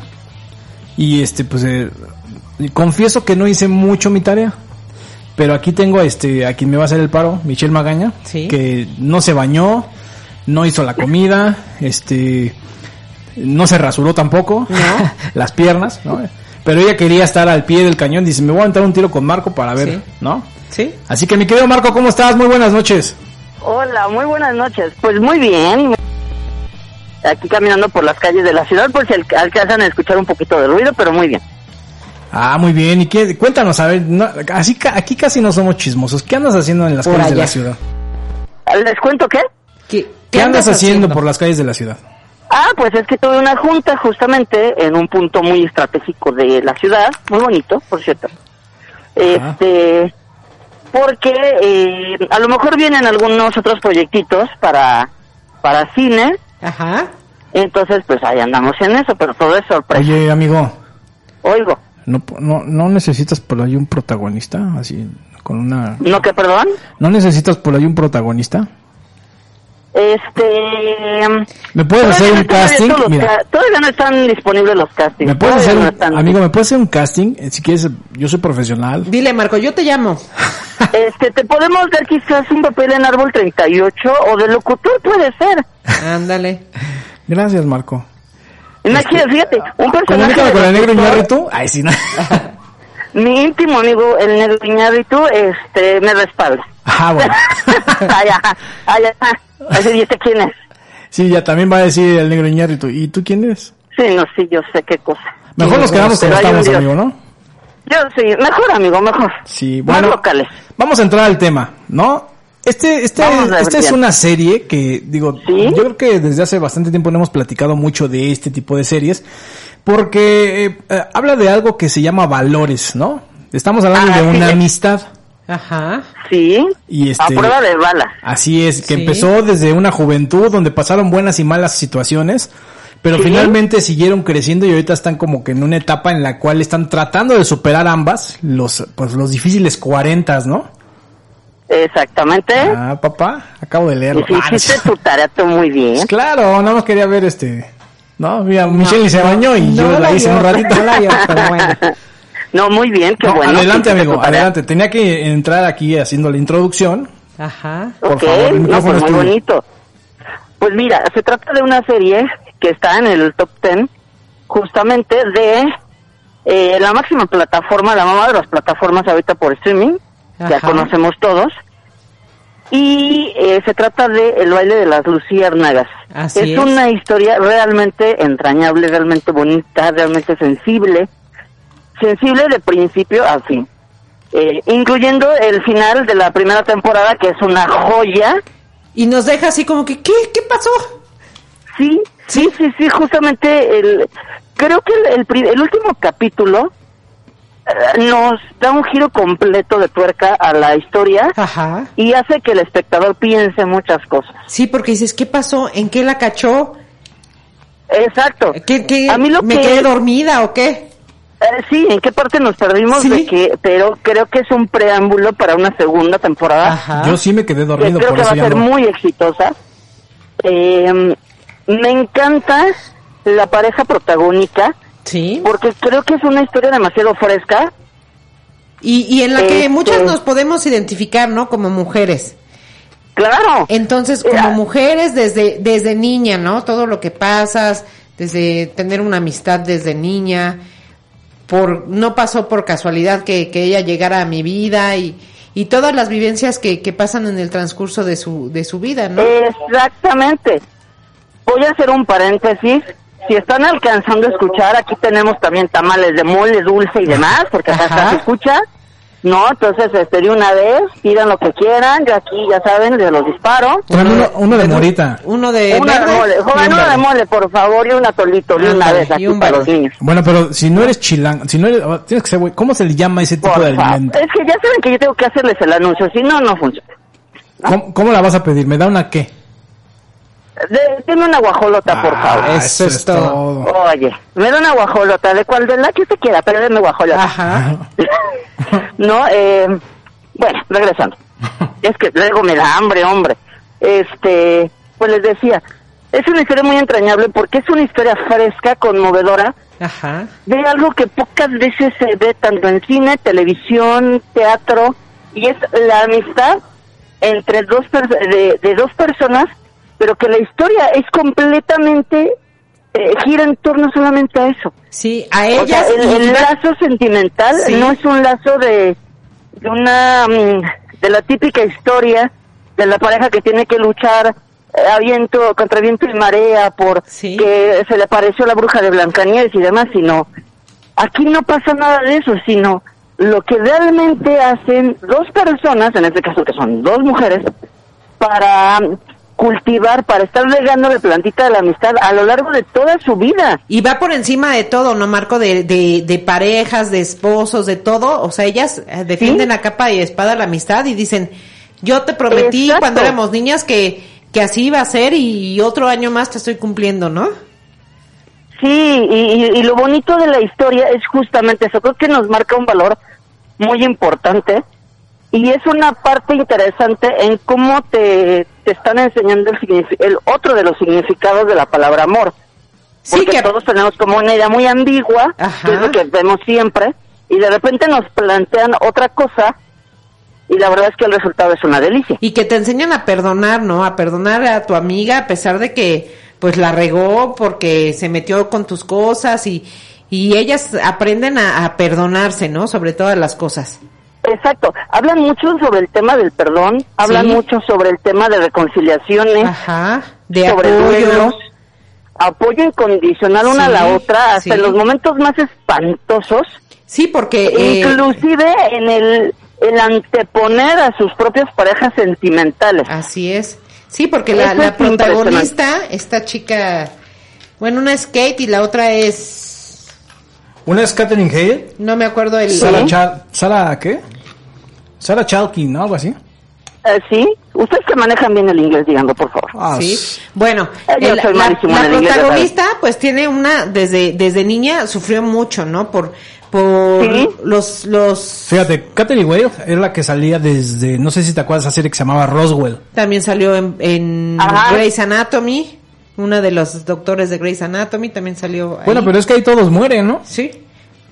Y este, pues, eh, confieso que no hice mucho mi tarea. Pero aquí tengo este, a quien me va a hacer el paro, Michelle Magaña, Sí. que no se bañó, no hizo la comida, este, no se rasuró tampoco, las piernas, ¿no? Pero ella quería estar al pie del cañón, dice, me voy a aventar un tiro con Marco para ver, Sí. ¿no? Sí. Así que mi querido Marco, ¿cómo estás? Muy buenas noches. Hola, muy buenas noches. Pues muy bien. Aquí caminando por las calles de la ciudad, por si al- alcanzan a escuchar un poquito de ruido, pero muy bien. Ah, muy bien. ¿Y qué? Cuéntanos, a ver, no, así, aquí casi no somos chismosos. ¿Qué andas haciendo en las Por calles de la ciudad? ¿Les cuento qué? ¿Qué, andas, haciendo, por las calles de la ciudad? Ah, pues es que tuve una junta justamente en un punto muy estratégico de la ciudad, muy bonito, por cierto. Este, porque eh, a lo mejor vienen algunos otros proyectitos para para cine. Ajá. Entonces, pues ahí andamos en eso, pero todo es sorpresa. Oye, amigo, Oigo, ¿no, no, no necesitas por ahí un protagonista? Así, con una... ¿no que perdón? ¿No necesitas por ahí un protagonista? Este, ¿Me puedes hacer un casting? Mira. ca- todavía no están disponibles los castings. ¿Me puedes hacer no un, están. amigo, ¿me puedes hacer un casting? Eh, Si quieres, yo soy profesional. Dile, Marco, yo te llamo. Este, te podemos dar quizás un papel en árbol 38 o de locutor puede ser. Ándale. Gracias, Marco. Imagínate, fíjate, un personaje con el negro Iñárritu. Ay, sí, no. Mi íntimo amigo, el negro Iñárritu, este, me respalda. Ah, bueno. ay, ajá. Así, ¿y este quién es? Sí, ya también va a decir el negro Iñárritu. ¿Y tú quién eres? Sí, no, sí, yo sé qué cosa. Mejor nos quedamos como estamos, amigo, ¿no? Yo sí, mejor amigo, mejor. Sí, Más bueno. locales. Vamos a entrar al tema, ¿no? Este, este, esta es una serie que, digo, yo creo que desde hace bastante tiempo no hemos platicado mucho de este tipo de series, porque eh, eh, habla de algo que se llama valores, ¿no? Estamos hablando Ah, de sí. una amistad. Ajá. Sí. Y este, A prueba de balas. Así es, que Sí. empezó desde una juventud donde pasaron buenas y malas situaciones, pero Sí. finalmente siguieron creciendo y ahorita están como que en una etapa en la cual están tratando de superar ambas los pues los difíciles cuarentas, ¿no? Exactamente. Ah, papá, acabo de leerlo. Y si Ah, hiciste tu tarea tú muy bien. pues claro, nada más quería ver este, no, mira, Michelle ni se bañó y no yo la la hice un ratito. no la vio, pero bueno. No, muy bien, qué No, bueno. adelante, amigo, adelante. Tenía que entrar aquí haciendo la introducción. Ajá. Por Ok, favor, el no, micrófono pues es muy bonito. Pues mira, se trata de una serie que está en el top 10 justamente de eh, la máxima plataforma, la mamá de las plataformas ahorita por streaming, ya Ajá. conocemos todos. Y eh, se trata de El baile de las luciérnagas. Así es es. una historia realmente entrañable, realmente bonita, realmente sensible. Sensible de principio a fin. Eh, incluyendo el final de la primera temporada, que es una joya. Y nos deja así como que, ¿qué? ¿Qué pasó? Sí, sí, sí, sí, justamente el, creo que el, el, el último capítulo eh, nos da un giro completo de tuerca a la historia Ajá. y hace que el espectador piense muchas cosas. Sí, porque dices, ¿qué pasó? ¿En qué la cachó? Exacto. ¿Qué, qué? A mí lo ¿Me que- quedé dormida o qué? Eh, sí, ¿en qué parte nos perdimos Sí. de que, pero creo que es un preámbulo para una segunda temporada. Yo sí me quedé que dormido, creo por que va a ser no. muy exitosa. Eh, me encanta la pareja protagónica. Sí. Porque creo que es una historia demasiado fresca. Y, y en la que Este- muchas nos podemos identificar, ¿no? Como mujeres. Claro. Entonces, como mujeres desde, desde niña, ¿no? Todo lo que pasas, desde tener una amistad desde niña, por, no pasó por casualidad que, que ella llegara a mi vida y, y todas las vivencias que, que pasan en el transcurso de su, de su vida, ¿no? Exactamente. Voy a hacer un paréntesis. Si están alcanzando a escuchar, aquí tenemos también tamales de mole dulce y demás, porque acá se escucha. No, entonces, este, de una vez, pidan lo que quieran. Yo aquí, ya saben, de los disparo. Uno, uno de morita. Uno de Una de verde mole. Joven, un una de mole, por favor, y un atolito de una Ándale, vez y aquí un para los niños. Bueno, pero si no eres chilango, si no eres, oh, tienes que ser, ¿cómo se le llama ese tipo Por de favor. alimento? Es que ya saben que yo tengo que hacerles el anuncio, si no, no funciona. ¿Cómo, cómo la vas a pedir? ¿Me da una qué? De- deme una guajolota, por Ah, favor. eso es todo. Oye, me da una guajolota, ¿de cuál? De la que usted quiera, pero deme guajolota. Ajá. no, eh, bueno, regresando. es que luego me da hambre, hombre. Este, pues les decía, es una historia muy entrañable porque es una historia fresca, conmovedora, Ajá. de algo que pocas veces se ve tanto en cine, televisión, teatro, y es la amistad entre dos de, de dos personas, pero que la historia es completamente eh, gira en torno solamente a eso. Sí, a O ellas sea, el, lazo sentimental Sí. no es un lazo de de una mm, de la típica historia de la pareja que tiene que luchar eh, a viento contra viento y marea por que se le apareció la bruja de Blancanieves y demás, sino aquí no pasa nada de eso, sino lo que realmente hacen dos personas, en este caso que son dos mujeres, para cultivar, para estar regando la plantita de la amistad a lo largo de toda su vida. Y va por encima de todo, ¿no, Marco? De, de, de parejas, de esposos, de todo. O sea, ellas eh, defienden a capa y espada la amistad y dicen, yo te prometí Exacto. cuando éramos niñas que, que así iba a ser y otro año más te estoy cumpliendo, ¿no? Sí, y, y- y lo bonito de la historia es justamente eso. Creo que nos marca un valor muy importante y es una parte interesante en cómo te, te están enseñando el, el otro de los significados de la palabra amor. Porque todos tenemos como una idea muy ambigua, que es lo que vemos siempre, y de repente nos plantean otra cosa y la verdad es que el resultado es una delicia. Y que te enseñan a perdonar, ¿no? A perdonar a tu amiga a pesar de que pues la regó porque se metió con tus cosas y, y ellas aprenden a, a perdonarse, ¿no? Sobre todas las cosas. Exacto. Hablan mucho sobre el tema del perdón, hablan Sí. mucho sobre el tema de reconciliaciones, de sobre apoyo. duelos, apoyo incondicional una a la otra, hasta sí. en los momentos más espantosos. Sí, porque... eh, Inclusive en el, el anteponer a sus propias parejas sentimentales. Así es. Sí, porque la, la es protagonista, esta chica, bueno, una es Kate y la otra es, Una es Katherine Hale. no me acuerdo el... Sara, Sara, ¿qué? Sara Chalkin, ¿no? Algo así. Eh, sí, ustedes que manejan bien el inglés, díganlo, por favor. Ah, Sí. Bueno, Eh, el- la, protagonista pues tiene una, desde, desde niña sufrió mucho, ¿no? Por, por los, los, Fíjate, Katherine Wade es la que salía desde, no sé si te acuerdas de esa serie que se llamaba Roswell. también salió en, en. Grey's Anatomy, una de los doctores de Grey's Anatomy también salió ahí. Bueno, pero es que ahí todos mueren, ¿no? Sí.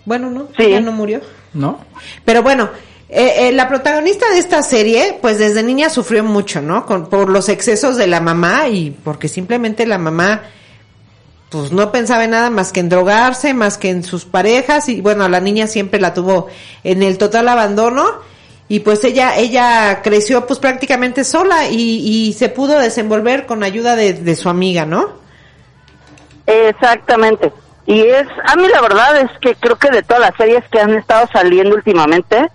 Bueno, no, ya no murió. ¿No? Pero bueno, eh, eh, la protagonista de esta serie, pues desde niña sufrió mucho, ¿no? Con, por los excesos de la mamá y porque simplemente la mamá, pues no pensaba en nada más que en drogarse, más que en sus parejas y bueno, la niña siempre la tuvo en el total abandono y pues ella, ella creció pues prácticamente sola y, y se pudo desenvolver con ayuda de, de su amiga, ¿no? Exactamente. Y es, a mí la verdad es que creo que de todas las series que han estado saliendo últimamente,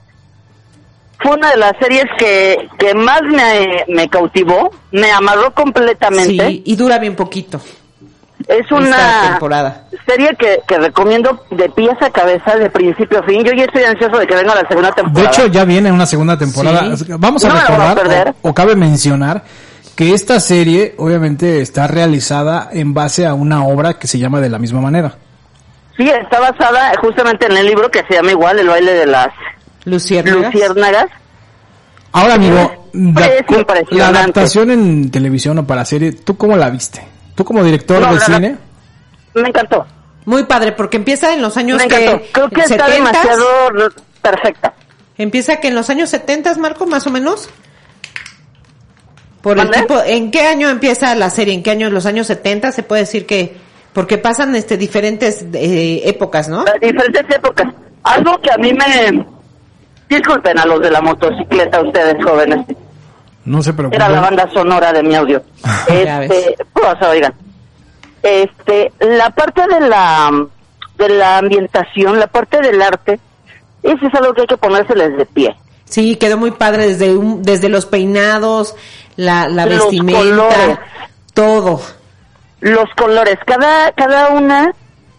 fue una de las series que, que más me, me cautivó, me amarró completamente. Sí, y dura bien poquito. Es una temporada. serie que, que recomiendo de pies a cabeza, de principio a fin. Yo ya estoy ansioso de que venga la segunda De temporada. hecho, ya viene una segunda temporada. Sí. Vamos a No a recordar, o cabe mencionar, que esta serie obviamente está realizada en base a una obra que se llama de la misma manera. Sí, está basada justamente en el libro que se llama igual El baile de las Luciérnagas. luciérnagas. Ahora, amigo, la, Es cu- impresionante. la adaptación en televisión o para serie, ¿tú cómo la viste? ¿Tú como director No, de cine? Me encantó. Muy padre, porque empieza en los años Me que... encantó. Creo que está 70s. demasiado perfecta. Empieza que en los años 70, Marco, más o menos. Por el tipo, ¿en qué año empieza la serie? ¿En qué año? ¿En los años 70? Se puede decir que, porque pasan este diferentes eh, épocas, ¿no? diferentes épocas. Algo que a mí me... Disculpen a los de la motocicleta, ustedes jóvenes. No se preocupen. Era la banda sonora de mi audio. este, pues, oigan. Este, la parte de la de la ambientación, la parte del arte, eso es algo que hay que ponérseles de pie. Sí, quedó muy padre desde un- desde los peinados, la, la Los vestimenta, colores. todo. Los colores, cada cada una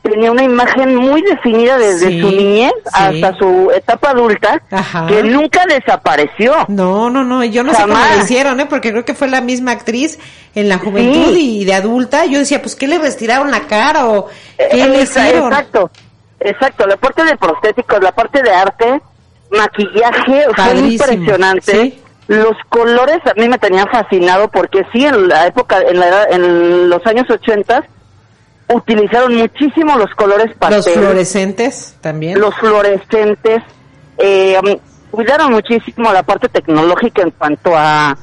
tenía una imagen muy definida desde Sí, su niñez sí. hasta su etapa adulta, Ajá. que nunca desapareció. No, no, no, yo no sé cómo Jamás. lo hicieron, ¿eh? Porque creo que fue la misma actriz en la juventud Sí. y de adulta. Yo decía, pues, ¿qué le retiraron la cara o qué le hicieron? Exacto, exacto. La parte de prostéticos, la parte de arte, maquillaje, fue impresionante. Los colores a mí me tenían fascinado porque sí, en la época, en, la edad- en los años 80 utilizaron muchísimo los colores Los pastel, fluorescentes también. los fluorescentes, eh, um, cuidaron muchísimo la parte tecnológica en cuanto a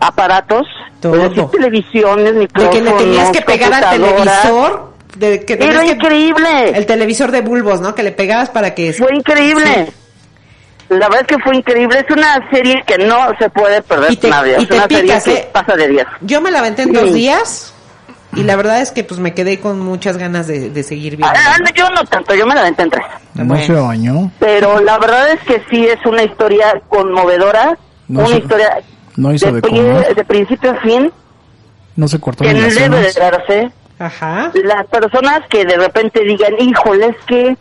aparatos, Todo. es decir, televisiones, micrófonos, que le tenías que pegar al televisor. De que Era que- increíble. El televisor de bulbos, ¿no? Que le pegabas para que... Fue increíble. La verdad es que fue increíble. Es una serie que no se puede perder Y te- nadie. y es te una picas, serie ¿eh? que pasa de 10. Yo me la aventé en Sí. dos días y la verdad es que pues me quedé con muchas ganas de, de seguir viendo. Ah, no, yo no tanto, yo me la aventé en tres. No se bañó. Pero la verdad es que sí es una historia conmovedora, No una se- historia No hizo de de, de principio a fin No se cortó que debe de darse. Ajá. Las personas que de repente digan, híjole, es que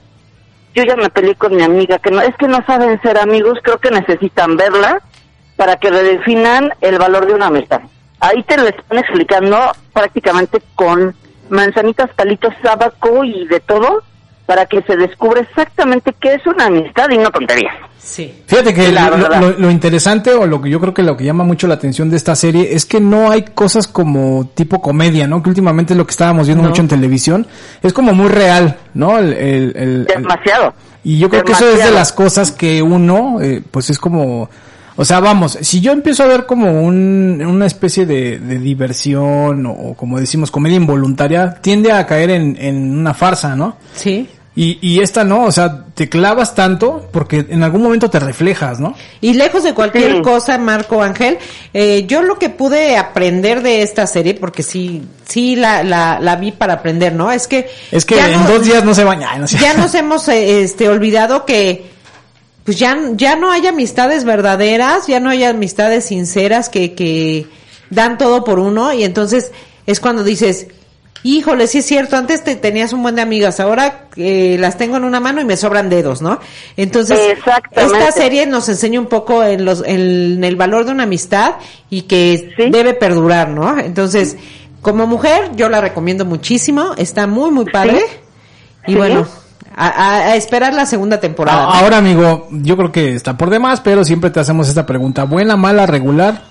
yo ya me peleé con mi amiga, que no, es que no saben ser amigos, creo que necesitan verla para que redefinan el valor de una amistad. Ahí te lo están explicando prácticamente con manzanitas, palitos, sábaco y de todo para que se descubra exactamente qué es una amistad y no tontería. Sí. Fíjate que La lo, lo- lo interesante o lo que yo creo que lo que llama mucho la atención de esta serie es que no hay cosas como tipo comedia, ¿no? Que últimamente es lo que estábamos viendo No. mucho en televisión. Es como muy real, ¿no? El, el- el- Demasiado. y yo creo que eso es de las cosas que uno, eh, pues es como, o sea, vamos, si yo empiezo a ver como un, una especie de, de diversión o, o como decimos comedia involuntaria, tiende a caer en, en una farsa, ¿no? Sí. Y, y esta no, o sea, te clavas tanto porque en algún momento te reflejas, ¿no? Y lejos de cualquier Sí. cosa, Marco Ángel, eh, yo lo que pude aprender de esta serie, porque sí, sí la, la, la vi para aprender, ¿no? Es que... Es que en no- dos días no se baña. no ya nos hemos eh, este olvidado que pues ya ya no hay amistades verdaderas, ya no hay amistades sinceras que que dan todo por uno y entonces es cuando dices, "Híjole, sí es cierto, antes te tenías un buen de amigas, ahora eh, las tengo en una mano y me sobran dedos, ¿no?" Entonces, esta serie nos enseña un poco en los en el valor de una amistad y que debe perdurar, ¿no? Entonces, como mujer yo la recomiendo muchísimo, está muy muy padre. Y Sí. bueno, a, a- a esperar la segunda temporada. Ahora, amigo, yo creo que está por demás, pero siempre te hacemos esta pregunta. ¿Buena, mala, regular?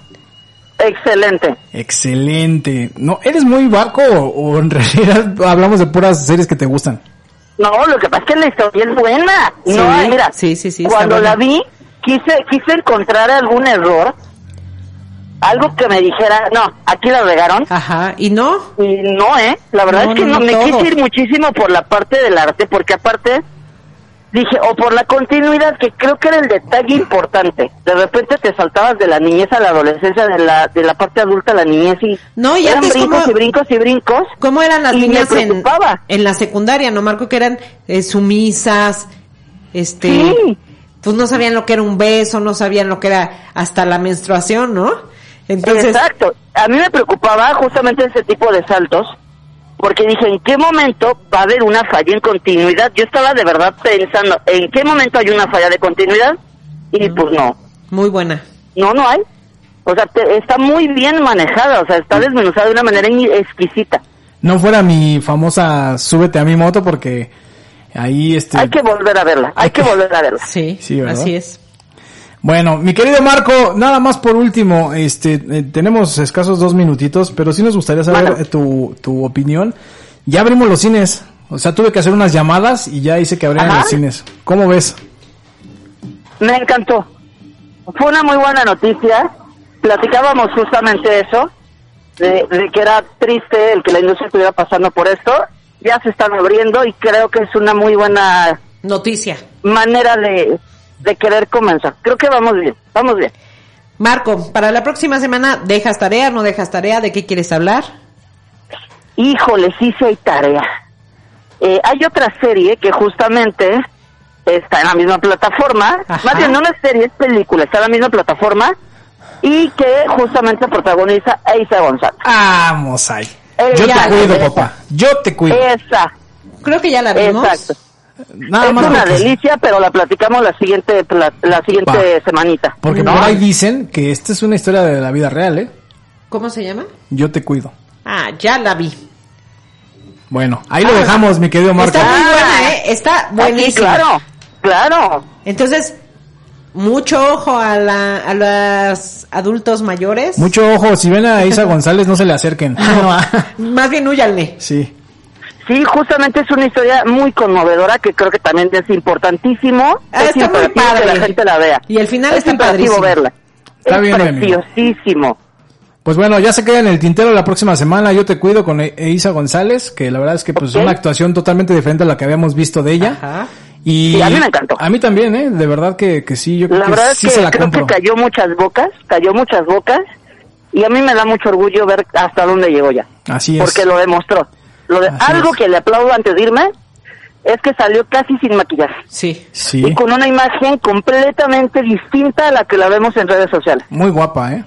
Excelente. Excelente. ¿No, ¿Eres muy barco o, o en realidad hablamos de puras series que te gustan? No, lo que pasa es que la historia es buena. Sí, no, mira, sí, sí, cuando la vi, quise, quise encontrar algún error, algo que me dijera, no, aquí la regaron. Ajá, y no. Y no, ¿eh? La verdad No, es que no, me todo. quise ir muchísimo por la parte del arte, porque aparte dije, o por la continuidad, que creo que era el detalle importante. De repente te saltabas de la niñez a la adolescencia, de la, de la parte adulta a la niñez y No, y eran antes brincos y brincos y brincos. ¿Cómo eran las niñas en, en la secundaria, no, Marco? Que eran eh, sumisas, este, Sí. pues no sabían lo que era un beso, no sabían lo que era hasta la menstruación, ¿no? Entonces, Exacto. A mí me preocupaba justamente ese tipo de saltos, porque dije, ¿en qué momento va a haber una falla en continuidad? Yo estaba de verdad pensando, ¿en qué momento hay una falla de continuidad? Y pues no. Muy buena. No, no hay. O sea, te- está muy bien manejada, o sea, está desmenuzada de una manera exquisita. No fuera mi famosa súbete a mi moto porque ahí este... Hay que volver a verla, hay que volver a verla. Sí, Sí, ¿verdad? así es. Bueno, mi querido Marco, nada más por último, este, eh, tenemos escasos dos minutitos, pero sí nos gustaría saber Bueno. eh, tu, tu opinión. Ya abrimos los cines, o sea, tuve que hacer unas llamadas y ya hice que abrieran Ajá. los cines. ¿Cómo ves? Me encantó. Fue una muy buena noticia. Platicábamos justamente eso, de, de que era triste el que la industria estuviera pasando por esto. Ya se están abriendo y creo que es una muy buena Noticia. manera de, de querer comenzar. Creo que vamos bien, vamos bien. Marco, para la próxima semana, ¿dejas tarea, no dejas tarea? ¿De qué quieres hablar? Híjole, sí, sí hay tarea. Eh, hay otra serie que justamente está en la misma plataforma. Más bien, no es serie, es película. Está en la misma plataforma. Y que justamente protagoniza a Isa González. Vamos ahí. Eh, Yo te cuido, esa. papá. Yo te cuido. Esa. Creo que ya la vimos. Exacto. Nada es más una porque- delicia, pero la platicamos la siguiente la, la siguiente semanita. Porque ¿no? por ahí dicen que esta es una historia de la vida real, ¿eh? ¿Cómo se llama? Yo te cuido. Ah, ya la vi. Bueno, ahí lo Ah, dejamos, mi querido Marco. Está muy buena, ¿eh? Está buenísima. claro, claro. Entonces, mucho ojo a, la, a los adultos mayores. Mucho ojo, si ven a Isa González, no se le acerquen. Más bien huyalne. sí. Sí, justamente es una historia muy conmovedora que creo que también es importantísimo. Ah, es está muy padre. que la gente la vea. Y el final es está padrísimo. verla. Está es bien, amigo. preciosísimo. Pues bueno, ya se queda en el tintero la próxima semana. Yo te cuido con E- Isa González, que la verdad es que pues Ok. una actuación totalmente diferente a la que habíamos visto de ella. Y Sí, a mí me encantó. A mí también, ¿eh? De verdad que, que sí, yo creo La que verdad es sí que se la creo compro. que cayó muchas bocas, cayó muchas bocas, y a mí me da mucho orgullo ver hasta dónde llegó ya. Así es. Porque lo demostró. Lo de, Así algo es. que le aplaudo antes de irme es que salió casi sin maquillaje. Sí. Sí. Y con una imagen completamente distinta a la que la vemos en redes sociales. Muy guapa, ¿eh?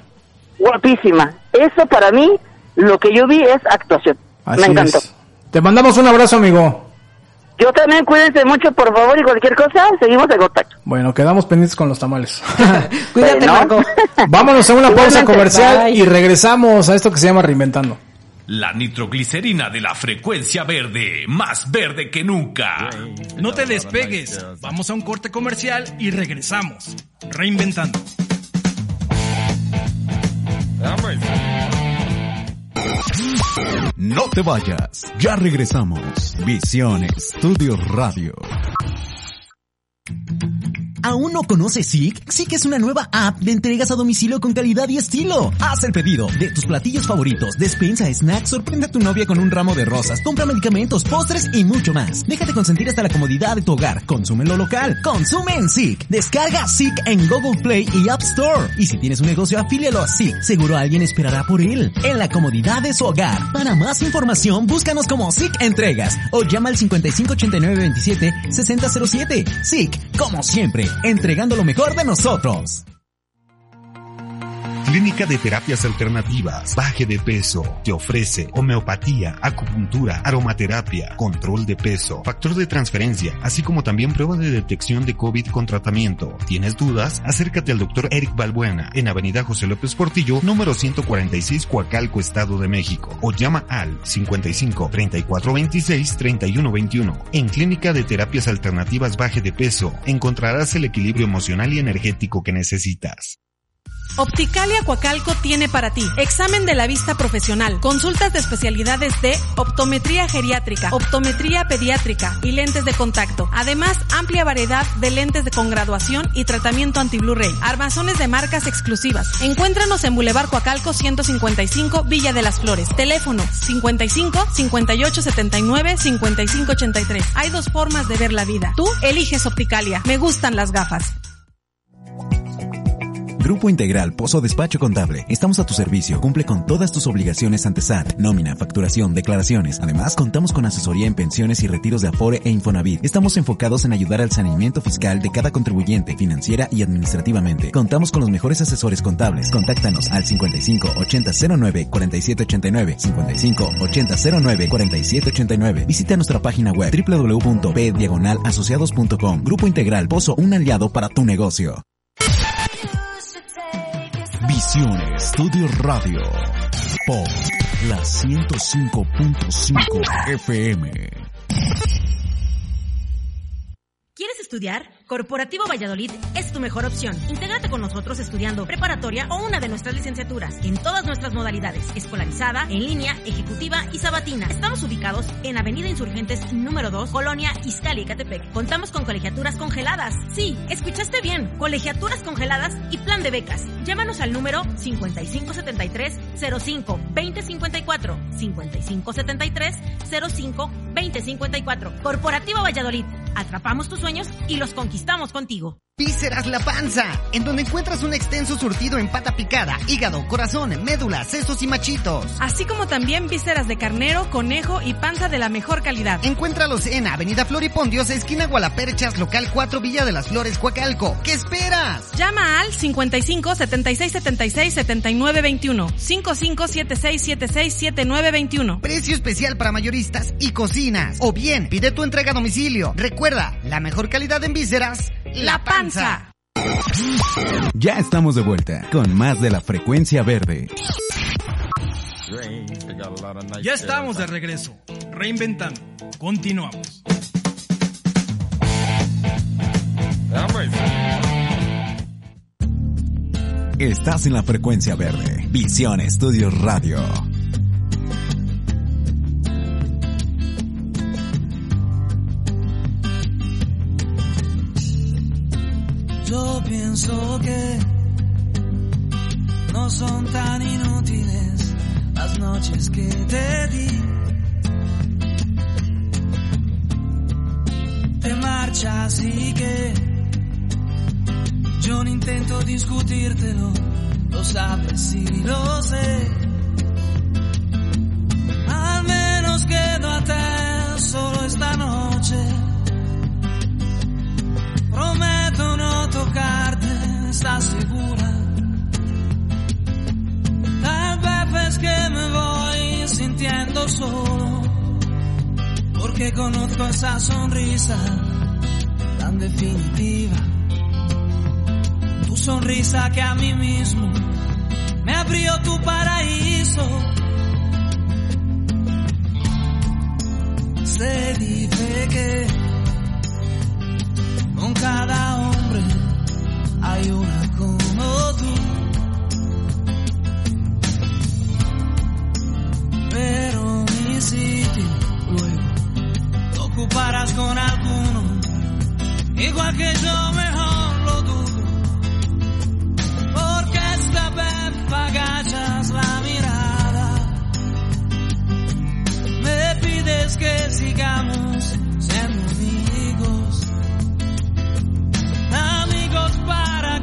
Guapísima. Eso para mí, lo que yo vi es actuación. Así me encantó. es. Te mandamos un abrazo, amigo. Yo también cuídense mucho, por favor, y cualquier cosa, seguimos en contacto. Bueno, quedamos pendientes con los tamales. Cuídate. Marco. Vámonos a una pausa comercial bye. y regresamos a esto que se llama Reinventando. La nitroglicerina de la frecuencia verde, más verde que nunca. No te despegues. Vamos a un corte comercial y regresamos. Reinventando. No te vayas. Ya regresamos. Visión Estudios Radio. ¿Aún no conoces SIC? SIC es una nueva app de entregas a domicilio con calidad y estilo. Haz el pedido de tus platillos favoritos, despensa, snacks, sorprende a tu novia con un ramo de rosas, compra medicamentos, postres y mucho más. Déjate consentir hasta la comodidad de tu hogar. Consume lo local. Consume en SIC. Descarga SIC en Google Play y App Store. Y si tienes un negocio, afílialo a SIC. Seguro alguien esperará por él. En la comodidad de su hogar. Para más información, búscanos como SIC Entregas o llama al 558927 6007. SIC, como siempre, entregando lo mejor de nosotros. Clínica de Terapias Alternativas, Baje de Peso, te ofrece homeopatía, acupuntura, aromaterapia, control de peso, factor de transferencia, así como también prueba de detección de COVID con tratamiento. ¿Tienes dudas? Acércate al Dr. Eric Balbuena en Avenida José López Portillo, número 146, Coacalco, Estado de México, o llama al 55 34 26 31 21. En Clínica de Terapias Alternativas Baje de Peso, encontrarás el equilibrio emocional y energético que necesitas. Opticalia Coacalco tiene para ti examen de la vista profesional, consultas de especialidades de optometría geriátrica, optometría pediátrica y lentes de contacto. Además, amplia variedad de lentes de con graduación y tratamiento anti-Blu-ray. Armazones de marcas exclusivas. Encuéntranos en Boulevard Coacalco 155, Villa de las Flores. Teléfono 55 58 79 55 83. Hay dos formas de ver la vida. Tú eliges Opticalia. Me gustan las gafas. Grupo Integral Pozo Despacho Contable. Estamos a tu servicio. Cumple con todas tus obligaciones ante SAT, nómina, facturación, declaraciones. Además, contamos con asesoría en pensiones y retiros de Afore e Infonavit. Estamos enfocados en ayudar al saneamiento fiscal de cada contribuyente, financiera y administrativamente. Contamos con los mejores asesores contables. Contáctanos al 55 80 09 47 89, 55 80 09 47 89. Visita nuestra página web www.pdiagonalasociados.com. Grupo Integral Pozo, un aliado para tu negocio. Visión Estudios Radio. Por la 105.5 FM. ¿Quieres estudiar? Corporativo Valladolid es tu mejor opción. Intégrate con nosotros estudiando preparatoria o una de nuestras licenciaturas en todas nuestras modalidades, escolarizada, en línea, ejecutiva y sabatina. Estamos ubicados en Avenida Insurgentes número 2, Colonia Izcali, Catepec. Contamos con colegiaturas congeladas. Sí, escuchaste bien, colegiaturas congeladas y plan de becas. Llámanos al número 5573 05 2054 5573 05 2054. Corporativo Valladolid. Atrapamos tus sueños y los conquistamos contigo. Vísceras La Panza, en donde encuentras un extenso surtido en pata picada, hígado, corazón, médula, sesos y machitos. Así como también vísceras de carnero, conejo y panza de la mejor calidad. Encuéntralos en Avenida Floripondios, esquina Gualaperchas, local 4, Villa de las Flores, Coacalco. ¿Qué esperas? Llama al 55 76 76 79 21 55 76 76 79 21. Precio especial para mayoristas y cocinas. O bien, pide tu entrega a domicilio. Recuerda, la mejor calidad en vísceras, La Panza. Ya estamos de vuelta con más de la frecuencia verde. Ya estamos de regreso. Reinventando. Continuamos. Estás en la frecuencia verde. Visión Estudios Radio. Yo pienso que no son tan inútiles las noches que te di. Te marchas marcha, así que yo no intento discutírtelo, lo sabes y lo sé. Al menos quedo a te solo esta noche. Tocarte, ¿estás segura? Tal vez es que me voy sintiendo solo, porque conozco esa sonrisa tan definitiva. Tu sonrisa que a mí mismo me abrió tu paraíso. Se dice que con cada hombre hay una como tú. Pero mi sitio luego lo ocuparás con alguno, igual que yo mejor lo dudo. Porque esta vez agachas la mirada, me pides que sigamos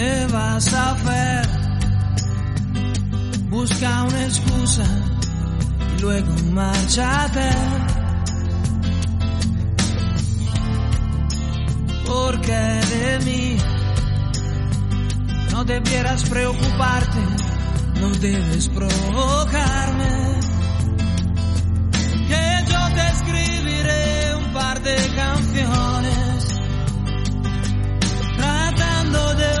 ¿Qué vas a hacer? Busca una excusa y luego márchate. Porque de mí no debieras preocuparte, no debes provocarme. Que yo te escribiré un par de canciones tratando de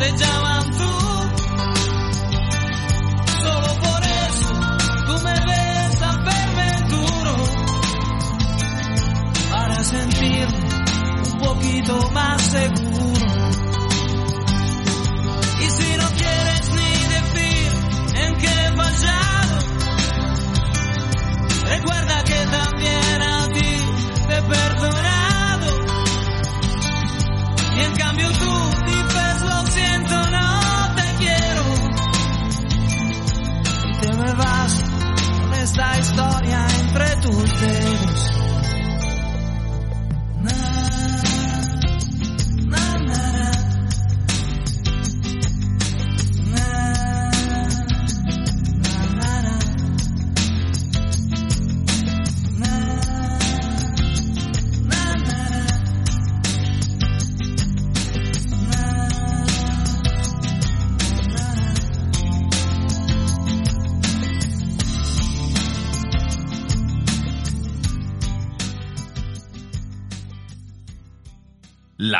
se llaman tú Solo por eso tú me ves a verme duro para sentirme un poquito más seguro. Con esta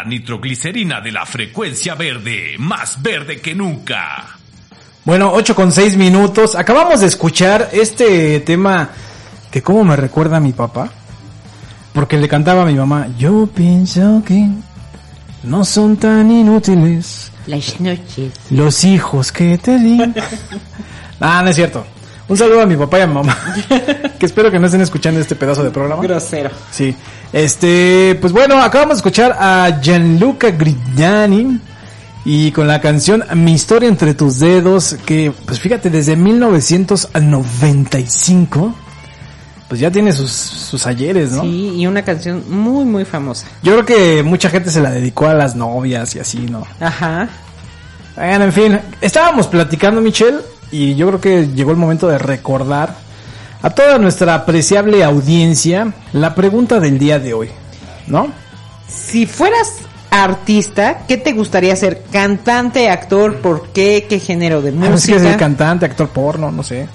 La nitroglicerina de la frecuencia verde, más verde que nunca. Bueno, 8 con 6 minutos. Acabamos de escuchar este tema que como me recuerda a mi papá. Porque le cantaba a mi mamá, yo pienso que no son tan inútiles Las noches. los hijos que te di. Ah, no es cierto. Un saludo a mi papá y a mi mamá. que espero que no estén escuchando este pedazo de programa. Grosero. Sí. Este, pues bueno, acabamos de escuchar a Gianluca Grignani y con la canción Mi historia entre tus dedos, que pues fíjate, desde 1995, pues ya tiene sus, sus ayeres, ¿no? Sí, y una canción muy, muy famosa. Yo creo que mucha gente se la dedicó a las novias y así, ¿no? Ajá. Bueno, en fin, estábamos platicando, Michelle, y yo creo que llegó el momento de recordar a toda nuestra apreciable audiencia la pregunta del día de hoy, ¿no? Si fueras artista, ¿qué te gustaría ser? ¿Cantante, actor? ¿Por qué? ¿Qué género de Ah, que música? ser cantante, actor porno, no sé.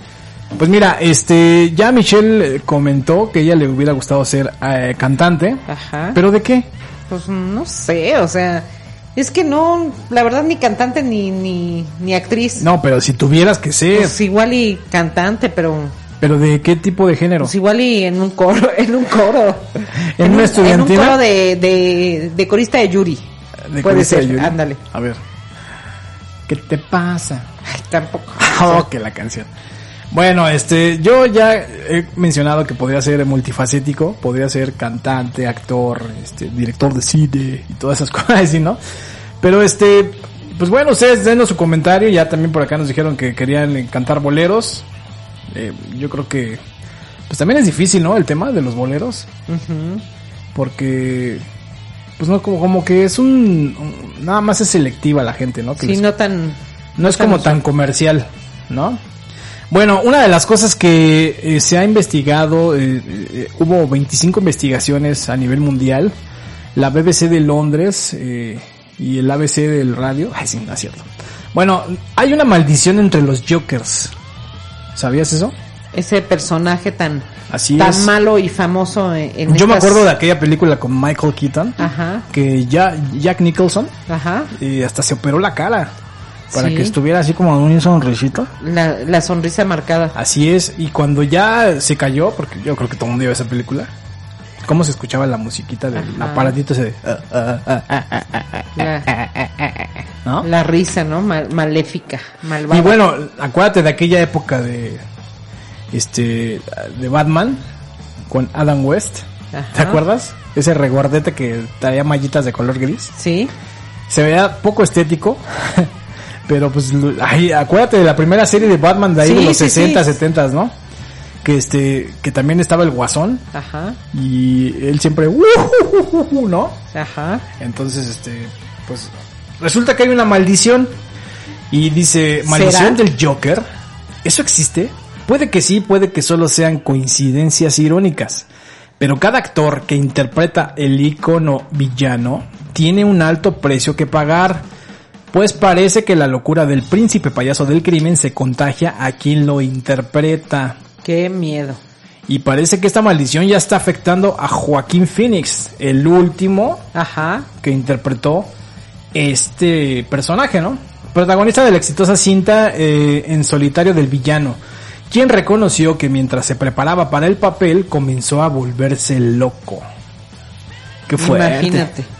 Pues mira, este, ya Michelle eh, comentó que ella le hubiera gustado ser eh, cantante, Ajá. pero ¿de qué? Pues no sé, o sea, es que no, la verdad ni cantante ni ni, ni actriz. No, pero si tuvieras que ser, Pues igual y cantante, pero pero ¿de qué tipo de género? pues igual y en un coro, en un coro. ¿En una un- estudiantina? En un coro de, de, de corista de Yuri. ¿De Puede corista de ser, Yuri? ándale. A ver. ¿Qué te pasa? Ay, tampoco. Oh, que la canción. Bueno, este, yo ya he mencionado que podría ser multifacético, podría ser cantante, actor, este, director de cine y todas esas cosas ¿no? Pero este, pues bueno, ustedes denos su comentario, ya también por acá nos dijeron que querían eh, cantar boleros. Eh, yo creo que, pues también es difícil, ¿no? El tema de los boleros, porque, pues no, como, como que es un, un- nada más es selectiva la gente, ¿no? Que Sí, les- no tan... no es como tan comercial, ¿no? Bueno, una de las cosas que eh, se ha investigado, eh, eh, hubo 25 investigaciones a nivel mundial, la BBC de Londres y el ABC del radio, ay sí, no es cierto. Bueno, hay una maldición entre los Jokers, ¿sabías eso? Ese personaje tan, Así tan es. malo y famoso en, en Yo me acuerdo de aquella película con Michael Keaton, Ajá, que ya Jack Nicholson ajá. hasta se operó la cara para Sí. que estuviera así como un sonrisito. La, la sonrisa marcada. Así es, y cuando ya se cayó, porque yo creo que todo el mundo vio esa película, cómo se escuchaba la musiquita del Ajá. aparatito ese de... La, ¿no? la risa, ¿no? Mal- maléfica, malvada. Y bueno, acuérdate de aquella época de este de Batman con Adam West. Ajá. ¿Te acuerdas? Ese reguardete que traía mallitas de color gris. Sí. Se veía poco estético. Pero pues ay, acuérdate de la primera serie de Batman de ahí Sí, de los sí, 60, sí. 70, ¿no? Que este que también estaba el Guasón Ajá, y él siempre "Uh, ¿no? ajá. Entonces, este, pues resulta que hay una maldición y dice, ¿Será? maldición del Joker. ¿Eso existe? Puede que sí, puede que solo sean coincidencias irónicas. Pero cada actor que interpreta el icono villano tiene un alto precio que pagar. Pues parece que la locura del príncipe payaso del crimen se contagia a quien lo interpreta. Qué miedo. Y parece que esta maldición ya está afectando a Joaquín Phoenix, el último Ajá. que interpretó este personaje, ¿no? Protagonista de la exitosa cinta eh, en solitario del villano, quien reconoció que mientras se preparaba para el papel comenzó a volverse loco. Qué fuerte. Imagínate.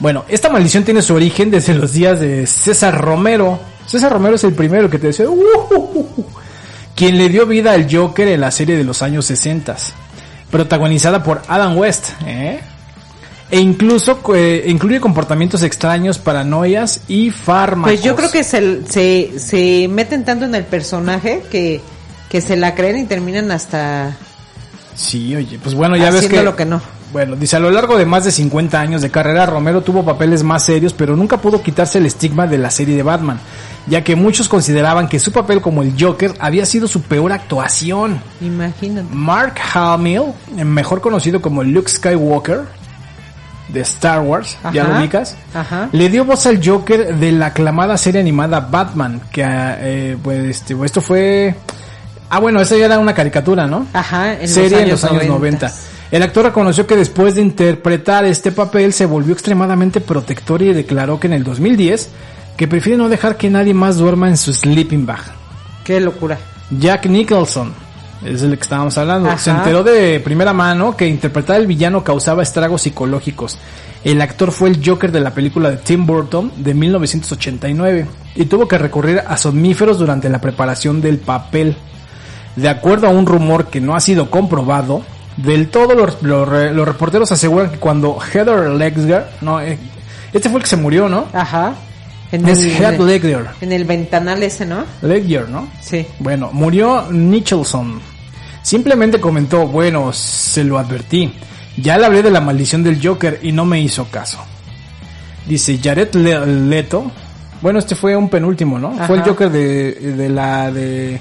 Bueno, esta maldición tiene su origen desde los días de César Romero. César Romero es el primero que te decía, "Uh, uh, uh, uh", quien le dio vida al Joker en la serie de los años 60, protagonizada por Adam West, ¿eh? E incluso eh, incluye comportamientos extraños, paranoias y fármacos. Pues yo creo que se, se, se meten tanto en el personaje que, que se la creen y terminan hasta Sí, oye, pues bueno, ya ves que... lo que no. Bueno, dice, a lo largo de más de 50 años de carrera, Romero tuvo papeles más serios, pero nunca pudo quitarse el estigma de la serie de Batman, ya que muchos consideraban que su papel como el Joker había sido su peor actuación. Imagínate. Mark Hamill, mejor conocido como Luke Skywalker, de Star Wars, ¿ya Ajá. lo ubicas? Ajá. Le dio voz al Joker de la aclamada serie animada Batman, que eh, pues este, esto fue... Ah, bueno, esa ya era una caricatura, ¿no? Ajá, en serie en los los años 90. 90. El actor reconoció que después de interpretar este papel se volvió extremadamente protector y declaró que en el 2010 que prefiere no dejar que nadie más duerma en su sleeping bag. Qué locura. Jack Nicholson, Es el que estábamos hablando. Ajá. Se enteró de primera mano que interpretar al villano causaba estragos psicológicos. El actor fue el Joker de la película de Tim Burton de 1989 y tuvo que recurrir a somníferos durante la preparación del papel. De acuerdo a un rumor que no ha sido comprobado, del todo los, los re- los reporteros aseguran que cuando Heather Ledger, no, eh, este fue el que se murió, ¿no? Ajá. Es Heath Ledger. En el ventanal ese, ¿no? Ledger, ¿no? Sí. Bueno, murió Nicholson. Simplemente comentó, bueno, se lo advertí. Ya le hablé de la maldición del Joker y no me hizo caso. Dice Jared Le- Leto. Bueno, este fue un penúltimo, ¿no? Ajá. Fue el Joker de, de la de...